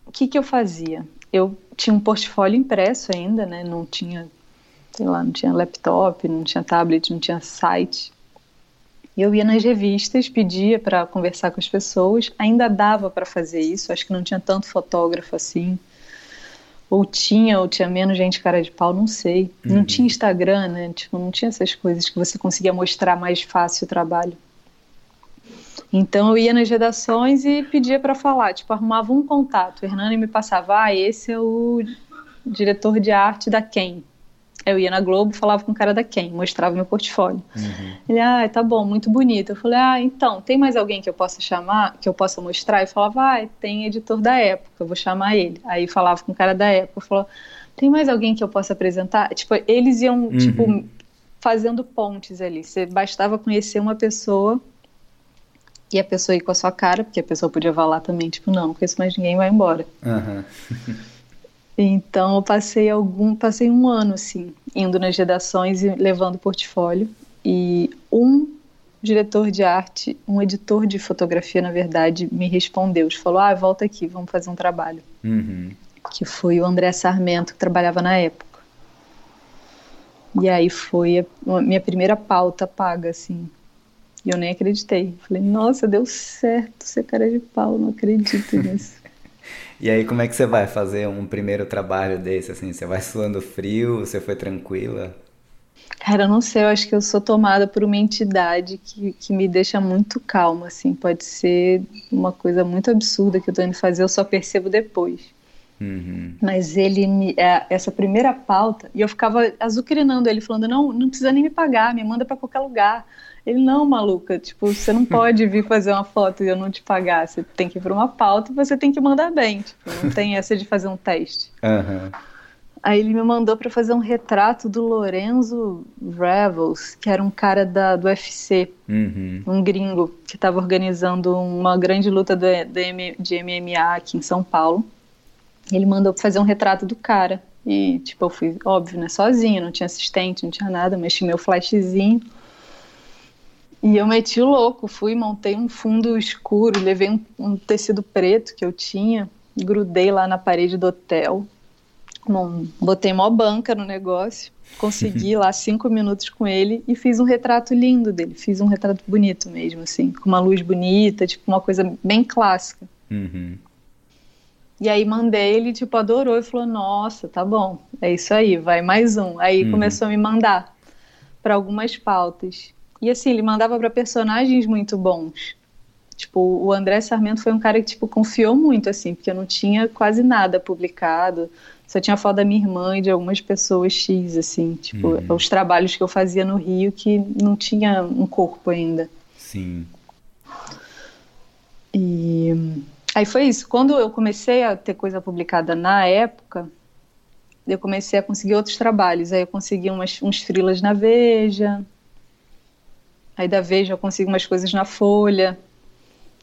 S2: o que, que eu fazia? Eu tinha um portfólio impresso ainda, né? Não tinha, sei lá, não tinha laptop, não tinha tablet, não tinha site. Eu ia nas revistas, pedia para conversar com as pessoas, ainda dava para fazer isso, acho que não tinha tanto fotógrafo assim. Ou tinha, ou tinha menos gente cara de pau, não sei. Uhum. Não tinha Instagram, né? Tipo, não tinha essas coisas que você conseguia mostrar mais fácil o trabalho. Então eu ia nas redações e pedia para falar, tipo, arrumava um contato. O Hernani me passava, ah, esse é o diretor de arte da Quem. Eu ia na Globo, falava com o cara da Quem, mostrava meu portfólio. Uhum. Ele, ah, tá bom, muito bonito. Eu falei, ah, então, tem mais alguém que eu possa chamar, que eu possa mostrar? E falava, ah, tem editor da época, eu vou chamar ele. Aí falava com o cara da época, falou, tem mais alguém que eu possa apresentar? Tipo, eles iam, uhum. tipo, fazendo pontes ali. Você bastava conhecer uma pessoa e a pessoa ir com a sua cara, porque a pessoa podia falar também, tipo, não, não conheço mais ninguém, vai embora. Uhum. então eu passei algum, passei um ano assim, indo nas redações e levando portfólio. E um diretor de arte, um editor de fotografia, na verdade, me respondeu, falou, ah, volta aqui, vamos fazer um trabalho. Uhum. Que foi o André Sarmento, que trabalhava na época. E aí foi a minha primeira pauta paga, assim, e eu nem acreditei. Falei, nossa, deu certo ser cara de pau, não acredito nisso.
S1: e aí, como é que você vai fazer um primeiro trabalho desse, assim? Você vai suando frio, você foi tranquila?
S2: Cara, eu não sei, eu acho que eu sou tomada por uma entidade que, que me deixa muito calma, assim. Pode ser uma coisa muito absurda que eu tô indo fazer, eu só percebo depois. Uhum. Mas ele, me, é, essa primeira pauta, e eu ficava azucrinando ele, falando: não, não precisa nem me pagar, me manda para qualquer lugar. Ele, não, maluca, tipo, você não pode vir fazer uma foto e eu não te pagar. Você tem que ir para uma pauta e você tem que mandar bem. Tipo, não tem essa de fazer um teste. Uhum. Aí ele me mandou para fazer um retrato do Lorenzo Revels, que era um cara da, do UFC, uhum. um gringo, que estava organizando uma grande luta do, de MMA aqui em São Paulo. Ele mandou fazer um retrato do cara. E, tipo, eu fui, óbvio, né, sozinha, não tinha assistente, não tinha nada, mexi meu flashzinho E eu meti o louco, fui, montei um fundo escuro, levei um, um tecido preto que eu tinha, grudei lá na parede do hotel, Bom, botei mó banca no negócio, consegui lá cinco minutos com ele e fiz um retrato lindo dele. Fiz um retrato bonito mesmo, assim, com uma luz bonita, tipo uma coisa bem clássica.
S1: Uhum.
S2: E aí mandei, ele tipo adorou e falou: Nossa, tá bom, é isso aí, vai mais um. Aí uhum. começou a me mandar para algumas pautas. E assim, ele mandava para personagens muito bons. Tipo, o André Sarmento foi um cara que tipo confiou muito assim, porque eu não tinha quase nada publicado só tinha foto da minha irmã e de algumas pessoas X, assim, tipo, uhum. os trabalhos que eu fazia no Rio que não tinha um corpo ainda.
S1: Sim.
S2: E aí foi isso. Quando eu comecei a ter coisa publicada na época, eu comecei a conseguir outros trabalhos. Aí eu consegui umas, uns frilas na Veja. Aí da Veja eu consegui umas coisas na Folha.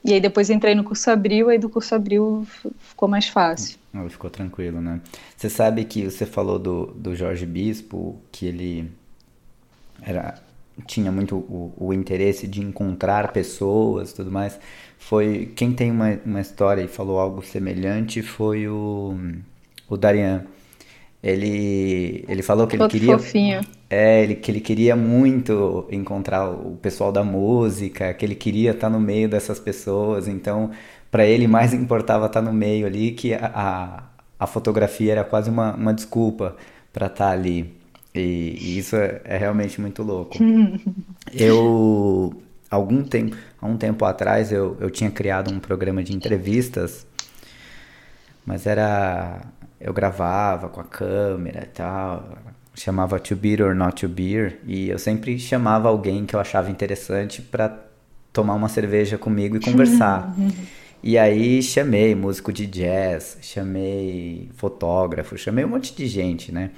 S2: E aí depois entrei no curso Abril, aí do curso Abril ficou mais fácil.
S1: Ficou tranquilo, né? Você sabe que você falou do, do Jorge Bispo, que ele era, tinha muito o, o interesse de encontrar pessoas tudo mais. Foi quem tem uma, uma história e falou algo semelhante foi o, o Darian. Ele, ele falou que ele queria.
S2: Fofinho.
S1: É, ele, que ele queria muito encontrar o pessoal da música, que ele queria estar no meio dessas pessoas. Então, para ele mais importava estar no meio ali, que a, a, a fotografia era quase uma, uma desculpa para estar ali. E, e, isso é, é realmente muito louco. eu, algum tempo, há um tempo atrás, eu, eu tinha criado um programa de entrevistas, mas era. Eu gravava com a câmera e tal, chamava To Beer or Not To Beer, e eu sempre chamava alguém que eu achava interessante para tomar uma cerveja comigo e conversar. E aí chamei músico de jazz, chamei fotógrafo, chamei um monte de gente, né?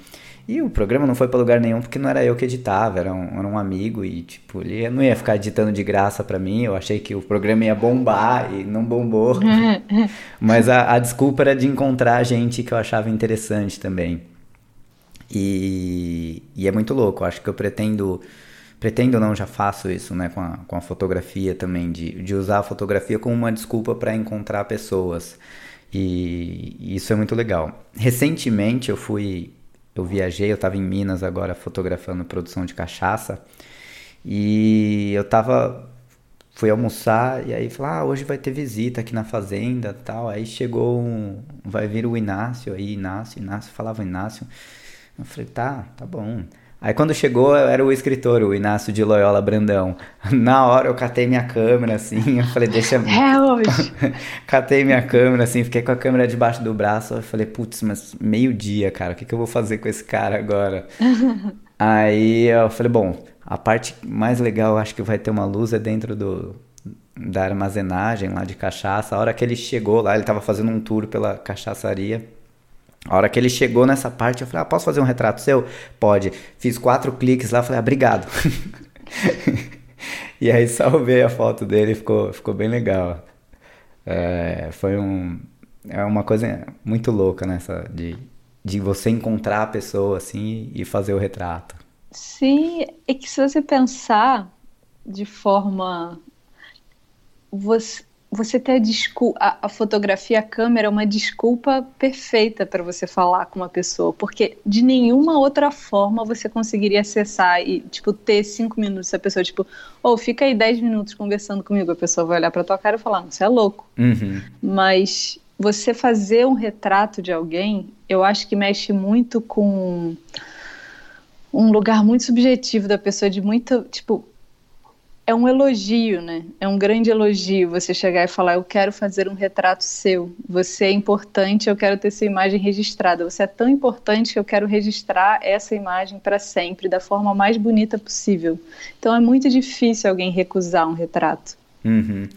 S1: E o programa não foi para lugar nenhum porque não era eu que editava, era um, era um amigo e, tipo, ele não ia ficar editando de graça para mim. Eu achei que o programa ia bombar e não bombou. Mas a, a desculpa era de encontrar gente que eu achava interessante também. E, e é muito louco, eu acho que eu pretendo pretendo não, já faço isso, né, com a, com a fotografia também, de, de usar a fotografia como uma desculpa para encontrar pessoas. E, e, isso é muito legal. Recentemente eu fui, eu viajei, eu estava em Minas agora fotografando produção de cachaça e eu tava, fui almoçar e aí falei, ah, hoje vai ter visita aqui na fazenda tal. Aí chegou um, vai vir o Inácio aí, Inácio, Inácio, falava Inácio. Eu falei, tá, tá bom. Aí quando chegou, era o escritor, o Inácio de Loyola Brandão. Na hora eu catei minha câmera, assim, eu falei, deixa...
S2: É hoje!
S1: catei minha câmera, assim, fiquei com a câmera debaixo do braço. Eu falei, putz, mas meio-dia, cara, o que, que eu vou fazer com esse cara agora? Aí eu falei, bom, a parte mais legal, acho que vai ter uma luz é dentro do, da armazenagem lá de cachaça. A hora que ele chegou lá, ele tava fazendo um tour pela cachaçaria. A hora que ele chegou nessa parte, eu falei, ah, posso fazer um retrato seu? Pode. Fiz quatro cliques lá, falei, ah, obrigado. e aí salvei a foto dele, ficou, ficou bem legal. É, foi um, é uma coisa muito louca nessa de, de você encontrar a pessoa assim e fazer o retrato.
S2: Sim, é que se você pensar de forma você você ter a, a, a, fotografia, a câmera, é uma desculpa perfeita para você falar com uma pessoa, porque de nenhuma outra forma você conseguiria acessar e, tipo, ter cinco minutos. A pessoa, tipo, ou oh, fica aí dez minutos conversando comigo, a pessoa vai olhar para tua cara e falar, você é louco.
S1: Uhum.
S2: Mas você fazer um retrato de alguém, eu acho que mexe muito com um lugar muito subjetivo da pessoa, de muito, tipo, é um elogio, né? É um grande elogio você chegar e falar: Eu quero fazer um retrato seu. Você é importante, eu quero ter sua imagem registrada. Você é tão importante que eu quero registrar essa imagem para sempre, da forma mais bonita possível. Então é muito difícil alguém recusar um retrato.
S1: Uhum.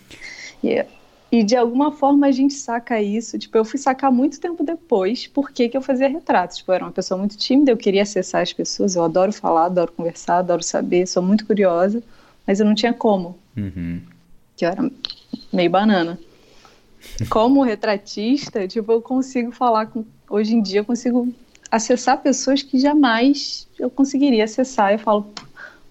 S2: E, e de alguma forma a gente saca isso. Tipo, eu fui sacar muito tempo depois por que, que eu fazia retratos. Tipo, eu era uma pessoa muito tímida, eu queria acessar as pessoas, eu adoro falar, adoro conversar, adoro saber, sou muito curiosa mas eu não tinha como.
S1: Uhum.
S2: Que eu era meio banana. Como retratista, tipo, eu consigo falar com. Hoje em dia eu consigo acessar pessoas que jamais eu conseguiria acessar. Eu falo,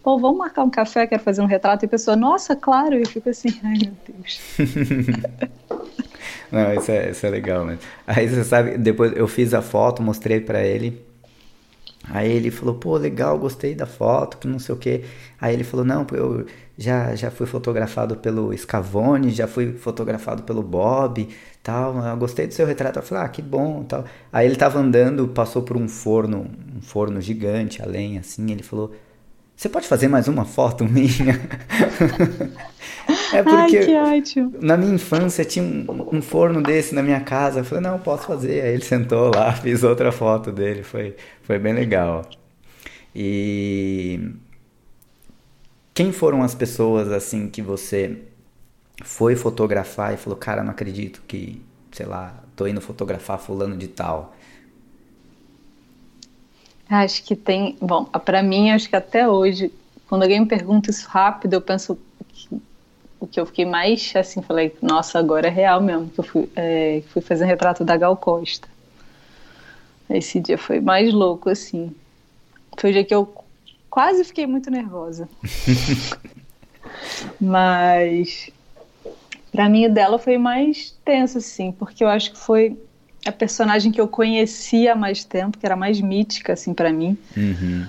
S2: pô, vamos marcar um café, quero fazer um retrato. E a pessoa, nossa, claro. E eu fico assim, ai meu Deus.
S1: Não, isso é, isso é legal, né? Aí você sabe, depois eu fiz a foto, mostrei para ele. Aí ele falou, pô, legal, gostei da foto, que não sei o quê. Aí ele falou, não, eu já, já fui fotografado pelo Scavone, já fui fotografado pelo Bob, tal, eu gostei do seu retrato. Eu falei, ah, que bom, tal. Aí ele tava andando, passou por um forno, um forno gigante, a lenha, assim, ele falou, você pode fazer mais uma foto minha?
S2: é porque Ai,
S1: na minha infância tinha um, um, forno desse na minha casa. Eu falei, não, posso fazer. Aí ele sentou lá, fiz outra foto dele. Foi, foi bem legal. E quem foram as pessoas assim que você foi fotografar e falou, cara, não acredito que, sei lá, tô indo fotografar fulano de tal.
S2: Acho que tem. Bom, para mim, acho que até hoje, quando alguém me pergunta isso rápido, eu penso que, o que eu fiquei mais assim, falei, nossa, agora é real mesmo, que eu fui, é, fui fazer um retrato da Gal Costa. Esse dia foi mais louco, assim. Foi o dia que eu quase fiquei muito nervosa. Mas para mim o dela foi mais tenso, assim, porque eu acho que foi a personagem que eu conhecia há mais tempo, que era mais mítica, assim, para mim.
S1: Uhum.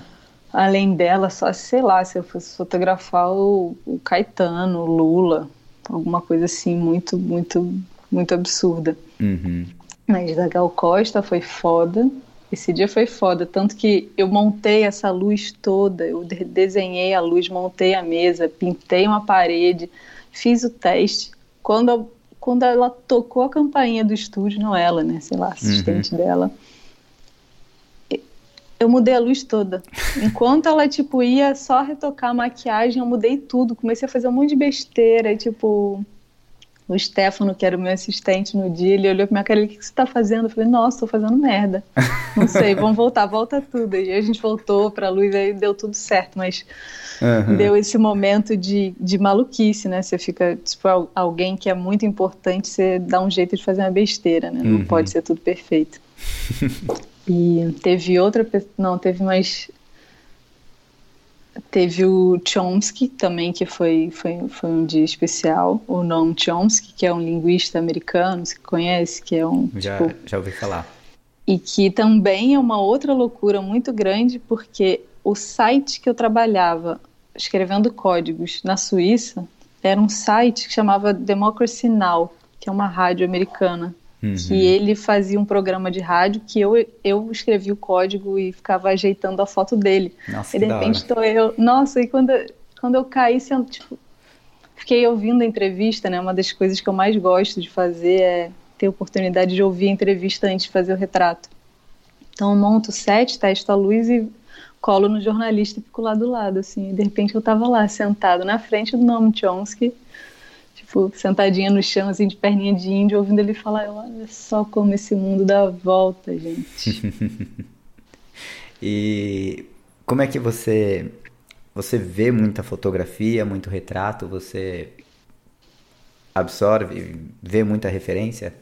S2: Além dela, só, sei lá, se eu fosse fotografar o, o Caetano, o Lula, alguma coisa assim, muito, muito, muito absurda.
S1: Uhum.
S2: Mas da Gal Costa foi foda. Esse dia foi foda, tanto que eu montei essa luz toda, eu desenhei a luz, montei a mesa, pintei uma parede, fiz o teste. Quando quando ela tocou a campainha do estúdio, não ela, né? Sei lá, assistente uhum. dela. Eu mudei a luz toda. Enquanto ela, tipo, ia só retocar a maquiagem, eu mudei tudo. Comecei a fazer um monte de besteira. Tipo, o Stefano, que era o meu assistente no dia, ele olhou pra minha cara e o que, você tá fazendo? Eu falei, nossa, tô fazendo merda. Não sei, vamos voltar, volta tudo. E a gente voltou pra luz, aí deu tudo certo, mas uhum. deu esse momento de, de maluquice, né? Você fica, tipo, alguém que é muito importante, você dá um jeito de fazer uma besteira, né? Não uhum. pode ser tudo perfeito. e teve outra, não, teve mais Teve o Chomsky também, que foi, foi, foi um dia especial. O Noam Chomsky, que é um linguista americano, você conhece, que é um...
S1: Já,
S2: tipo,
S1: já ouvi falar.
S2: E que também é uma outra loucura muito grande, porque o site que eu trabalhava escrevendo códigos na Suíça era um site que chamava Democracy Now!, que é uma rádio americana uhum. que ele fazia um programa de rádio que eu, eu escrevia o código e ficava ajeitando a foto dele.
S1: Nossa,
S2: e de repente estou eu. Nossa, e quando, quando eu caí, assim, tipo, fiquei ouvindo a entrevista, né? Uma das coisas que eu mais gosto de fazer é ter a oportunidade de ouvir a entrevista antes de fazer o retrato. Então eu monto o set, testo a luz e colo no jornalista e fico lá do lado, assim. E de repente eu estava lá, sentado na frente do Noam Chomsky, tipo, sentadinha no chão, assim, de perninha de índio, ouvindo ele falar, olha só como esse mundo dá volta, gente.
S1: e como é que você você vê muita fotografia, muito retrato, você absorve, vê muita referência?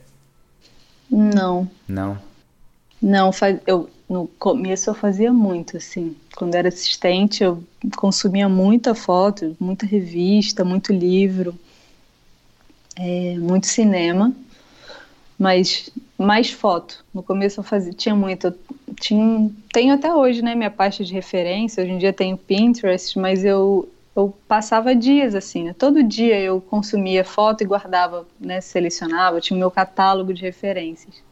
S2: Não.
S1: Não.
S2: Não, eu no começo eu fazia muito assim. Quando era assistente, eu consumia muita foto, muita revista, muito livro é, muito cinema, mas mais foto. No começo eu fazia, tinha muito, tinha, tenho até hoje, né, minha pasta de referência. Hoje em dia tenho Pinterest, mas eu eu passava dias assim, né? todo dia eu consumia foto e guardava, né, selecionava, tinha o meu catálogo de referências.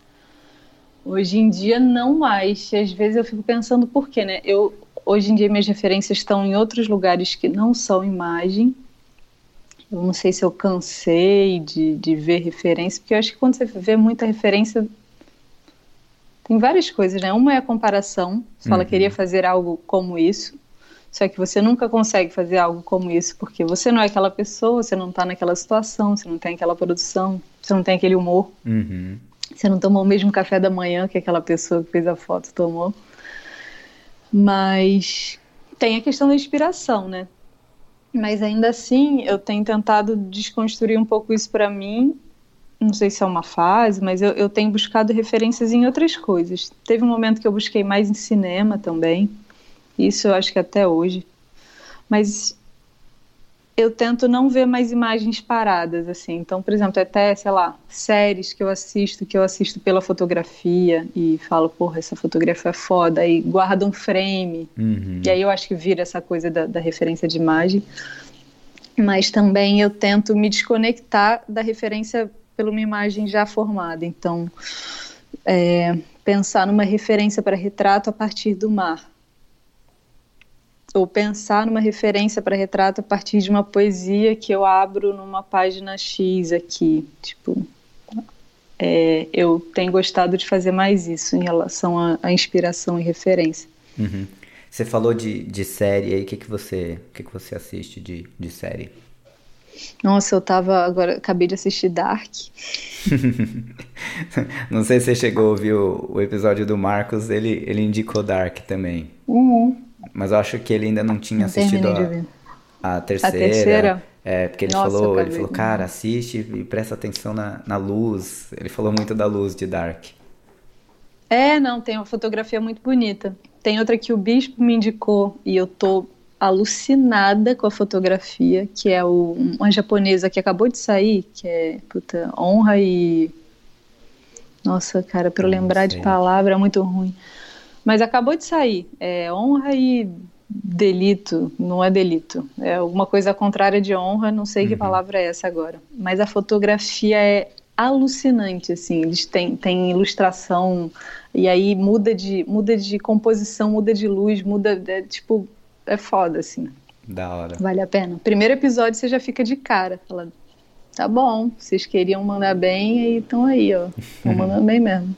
S2: Hoje em dia não mais. Às vezes eu fico pensando por quê, né? Eu hoje em dia minhas referências estão em outros lugares que não são imagem eu não sei se eu cansei de, de ver referência, porque eu acho que quando você vê muita referência, tem várias coisas, né? Uma é a comparação, você uhum. fala, queria fazer algo como isso, só que você nunca consegue fazer algo como isso, porque você não é aquela pessoa, você não está naquela situação, você não tem aquela produção, você não tem aquele humor,
S1: uhum.
S2: você não tomou o mesmo café da manhã que aquela pessoa que fez a foto tomou. Mas tem a questão da inspiração, né? Mas ainda assim, eu tenho tentado desconstruir um pouco isso para mim. Não sei se é uma fase, mas eu, eu tenho buscado referências em outras coisas. Teve um momento que eu busquei mais em cinema também. Isso eu acho que até hoje. Mas eu tento não ver mais imagens paradas, assim. Então, por exemplo, até, sei lá, séries que eu assisto, que eu assisto pela fotografia e falo, porra, essa fotografia é foda, e guardo um frame. Uhum. E aí eu acho que vira essa coisa da, da referência de imagem. Mas também eu tento me desconectar da referência pela uma imagem já formada. Então, é, pensar numa referência para retrato a partir do mar ou pensar numa referência para retrato a partir de uma poesia que eu abro numa página X aqui. Tipo, é, eu tenho gostado de fazer mais isso em relação à, inspiração e referência.
S1: Uhum. Você falou de, de série aí, o que, que, você, que, que você assiste de, de série?
S2: Nossa, eu tava agora, acabei de assistir Dark.
S1: Não sei se você chegou a ouvir o, o, episódio do Marcos, ele, ele indicou Dark também.
S2: Uhum.
S1: Mas eu acho que ele ainda não tinha assistido a, a, terceira. A terceira? É, porque ele Nossa, falou, ele falou, cara, assiste e presta atenção na, na luz. Ele falou muito da luz de Dark.
S2: É, não, tem uma fotografia muito bonita. Tem outra que o Bispo me indicou e eu tô alucinada com a fotografia, que é o, uma japonesa que acabou de sair, que é, puta, honra e... Nossa, cara, para eu lembrar de palavra é muito ruim. Mas acabou de sair. É honra e delito, não é delito. É alguma coisa contrária de honra, não sei uhum. que palavra é essa agora. Mas a fotografia é alucinante, assim. Eles têm, têm ilustração e aí muda de, muda de composição, muda de luz, muda, é, tipo, é foda, assim.
S1: Da hora.
S2: Vale a pena. Primeiro episódio você já fica de cara, falando, tá bom, vocês queriam mandar bem e estão aí, ó. Estão mandando bem mesmo.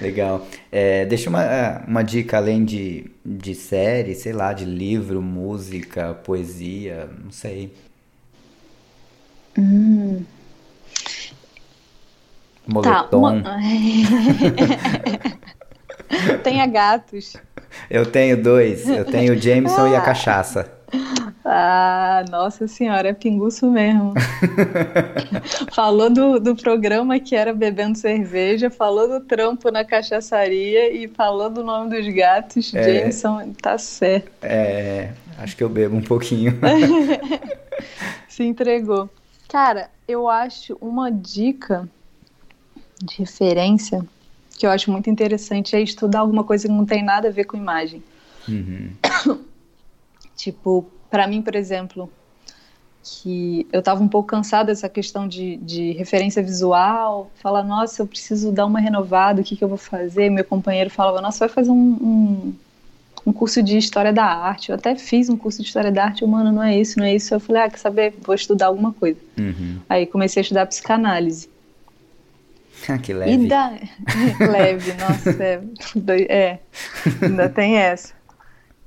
S1: Legal. É, deixa uma, uma dica além de, de série, sei lá, de livro, música, poesia, não sei.
S2: Hum.
S1: Moletom. Tá, uma...
S2: Tenha gatos.
S1: Eu tenho dois. Eu tenho o Jameson e a cachaça.
S2: Ah, nossa senhora, é pinguço mesmo. falou do, do programa que era bebendo cerveja, falou do trampo na cachaçaria e falou do nome dos gatos. É, Jameson, tá certo.
S1: É, acho que eu bebo um pouquinho.
S2: Se entregou. Cara, eu acho uma dica de referência que eu acho muito interessante é estudar alguma coisa que não tem nada a ver com imagem.
S1: Uhum.
S2: tipo, para mim, por exemplo, que eu estava um pouco cansada dessa questão de, de referência visual, falar, nossa, eu preciso dar uma renovada, o que, que eu vou fazer? Meu companheiro falava, nossa, vai fazer um, um, um, curso de História da Arte. Eu até fiz um curso de História da Arte, mano, não é isso, não é isso. Eu falei, ah, quer saber, vou estudar alguma coisa.
S1: Uhum.
S2: Aí comecei a estudar psicanálise.
S1: que leve.
S2: E da... leve, nossa, é, é, ainda tem essa.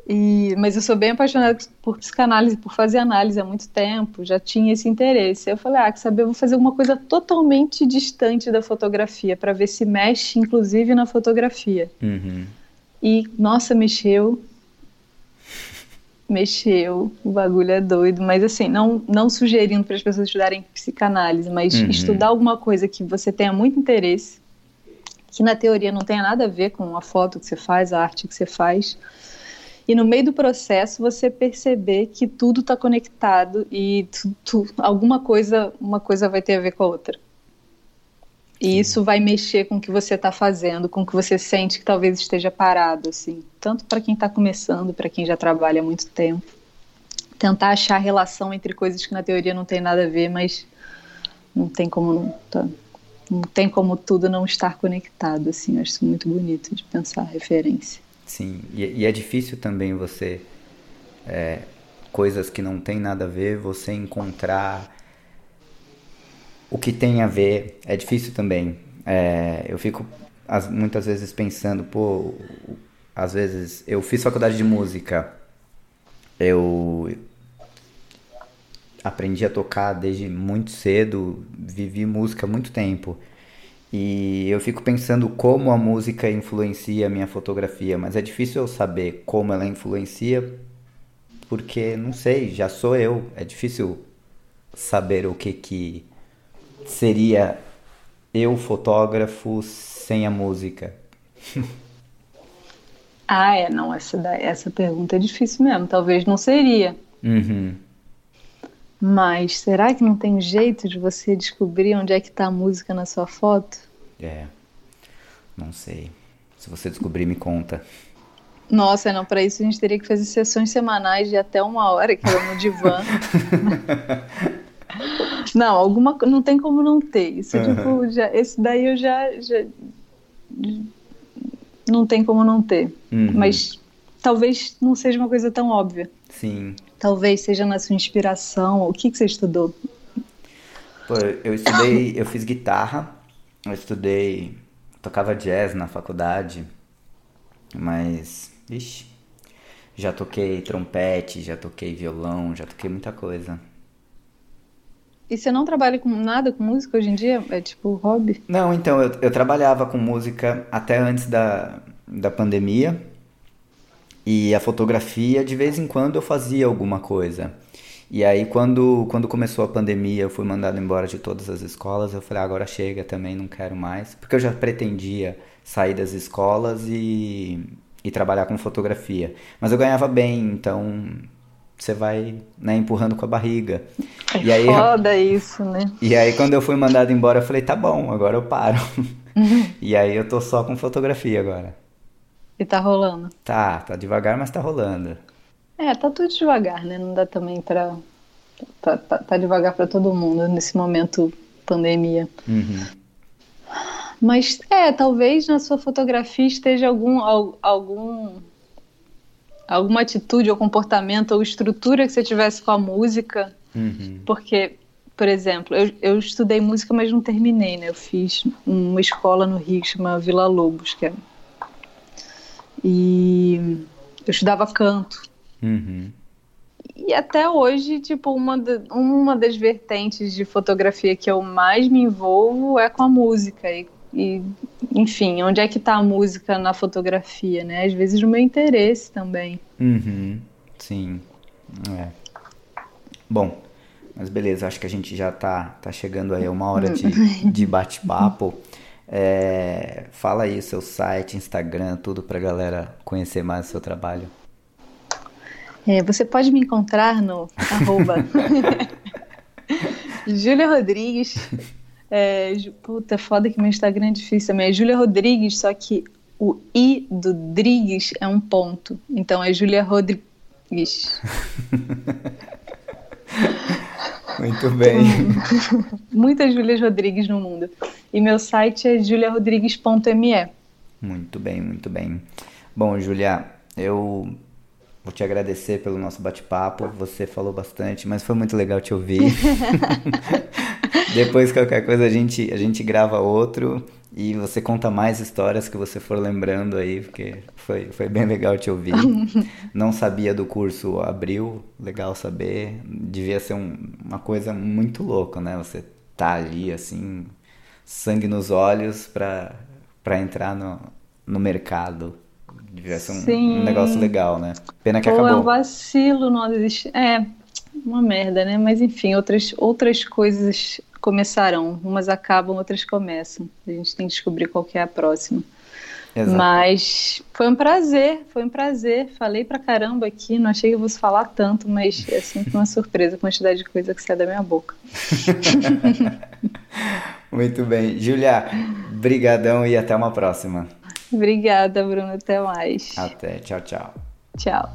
S2: E, mas eu sou bem apaixonada por psicanálise, por fazer análise há muito tempo, já tinha esse interesse. Eu falei, ah, quer saber, eu vou fazer alguma coisa totalmente distante da fotografia, para ver se mexe, inclusive, na fotografia.
S1: Uhum.
S2: E, nossa, mexeu. Mexeu, o bagulho é doido, mas assim, não, não sugerindo para as pessoas estudarem psicanálise, mas uhum. estudar alguma coisa que você tenha muito interesse, que na teoria não tenha nada a ver com a foto que você faz, a arte que você faz, e no meio do processo você perceber que tudo está conectado e tu, tu, alguma coisa, uma coisa vai ter a ver com a outra. E isso vai mexer com o que você está fazendo, com o que você sente que talvez esteja parado, assim. Tanto para quem está começando, para quem já trabalha há muito tempo. Tentar achar relação entre coisas que na teoria não tem nada a ver, mas não tem como não, tá, não tem como tudo não estar conectado, assim. Eu acho muito bonito de pensar referência.
S1: Sim, e, e é difícil também você. É, coisas que não tem nada a ver, você encontrar o que tem a ver. É difícil também. É, eu fico as, muitas vezes pensando, pô, às vezes eu fiz faculdade de música, eu aprendi a tocar desde muito cedo, vivi música há muito tempo. E eu fico pensando como a música influencia a minha fotografia, mas é difícil eu saber como ela influencia, porque não sei, já sou eu. É difícil saber o que que seria eu fotógrafo sem a música.
S2: Ah, é, não, essa, essa pergunta é difícil mesmo. Talvez não seria.
S1: Uhum.
S2: Mas será que não tem jeito de você descobrir onde é que tá a música na sua foto?
S1: É, não sei. Se você descobrir, me conta.
S2: Nossa, não, para isso a gente teria que fazer sessões semanais de até uma hora, que era no divã. não, alguma não tem como não ter. Isso, uhum. tipo, já, esse daí eu já, já não tem como não ter. Uhum. Mas talvez não seja uma coisa tão óbvia.
S1: Sim.
S2: Talvez seja na sua inspiração. O que, que você estudou?
S1: Pô, eu estudei, eu fiz guitarra, eu estudei, tocava jazz na faculdade, mas, ixi, já toquei trompete, já toquei violão, já toquei muita coisa.
S2: E você não trabalha com nada com música hoje em dia? É tipo hobby?
S1: Não, então, eu, eu trabalhava com música até antes da, da pandemia. E a fotografia, de vez em quando, eu fazia alguma coisa. E aí, quando, quando começou a pandemia, eu fui mandado embora de todas as escolas. Eu falei, ah, agora chega também, não quero mais. Porque eu já pretendia sair das escolas e, e trabalhar com fotografia. Mas eu ganhava bem, então você vai né, empurrando com a barriga.
S2: É e aí, foda isso, né?
S1: E aí quando eu fui mandado embora, eu falei, tá bom, agora eu paro. E aí eu tô só com fotografia agora.
S2: E tá rolando?
S1: Tá, tá devagar, mas tá rolando.
S2: É, tá tudo devagar, né? Não dá também pra. Tá, tá, tá devagar para todo mundo nesse momento pandemia.
S1: Uhum.
S2: Mas é, talvez na sua fotografia esteja algum, algum alguma atitude ou comportamento ou estrutura que você tivesse com a música.
S1: Uhum.
S2: Porque, por exemplo, eu, eu estudei música, mas não terminei, né? Eu fiz uma escola no Rio que chama Vila Lobos, que é... E eu estudava canto.
S1: Uhum.
S2: E até hoje, tipo, uma, de, uma das vertentes de fotografia que eu mais me envolvo é com a música. E e enfim, onde é que está a música na fotografia, né? Às vezes o meu interesse também.
S1: Uhum, sim, é. Bom, mas beleza, acho que a gente já tá, tá chegando aí a uma hora de, de bate-papo. É, fala aí o seu site, Instagram, tudo pra galera conhecer mais o seu trabalho.
S2: É, você pode me encontrar no arroba Júlia Rodrigues é, puta, foda que meu Instagram é difícil também. É Júlia Rodrigues, só que o I do Drigues é um ponto. Então é Júlia Rodrigues.
S1: Muito bem.
S2: Muitas Júlias Rodrigues no mundo. E meu site é juliarodrigues.me.
S1: Muito bem, muito bem. Bom, Julia, eu vou te agradecer pelo nosso bate-papo. Você falou bastante, mas foi muito legal te ouvir. Depois, qualquer coisa, a gente, a gente grava outro e você conta mais histórias que você for lembrando aí, porque foi, foi bem legal te ouvir. Não sabia do curso Abril, legal saber. Devia ser um, uma coisa muito louca, né? Você tá ali, assim, sangue nos olhos para entrar no, no mercado. Devia ser um, um, negócio legal, né? Pena que Pô, acabou. É
S2: um vacilo não existe. É, uma merda, né? Mas enfim, outras, outras coisas começarão. Umas acabam, outras começam. A gente tem que descobrir qual que é a próxima. Exato. Mas foi um prazer, foi um prazer. Falei pra caramba aqui, não achei que eu fosse falar tanto, mas é sempre uma surpresa a quantidade de coisa que sai da minha boca.
S1: Muito bem. Julia, brigadão e até uma próxima.
S2: Obrigada, Bruno. Até mais.
S1: Até. Tchau, tchau.
S2: Tchau.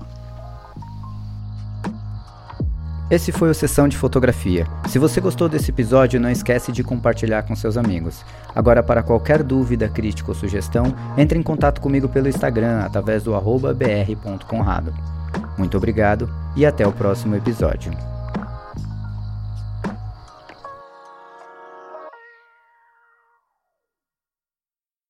S1: Esse foi o Sessão de Fotografia. Se você gostou desse episódio, não esquece de compartilhar com seus amigos. Agora, para qualquer dúvida, crítica ou sugestão, entre em contato comigo pelo Instagram através do br.conrado. Muito obrigado e até o próximo episódio.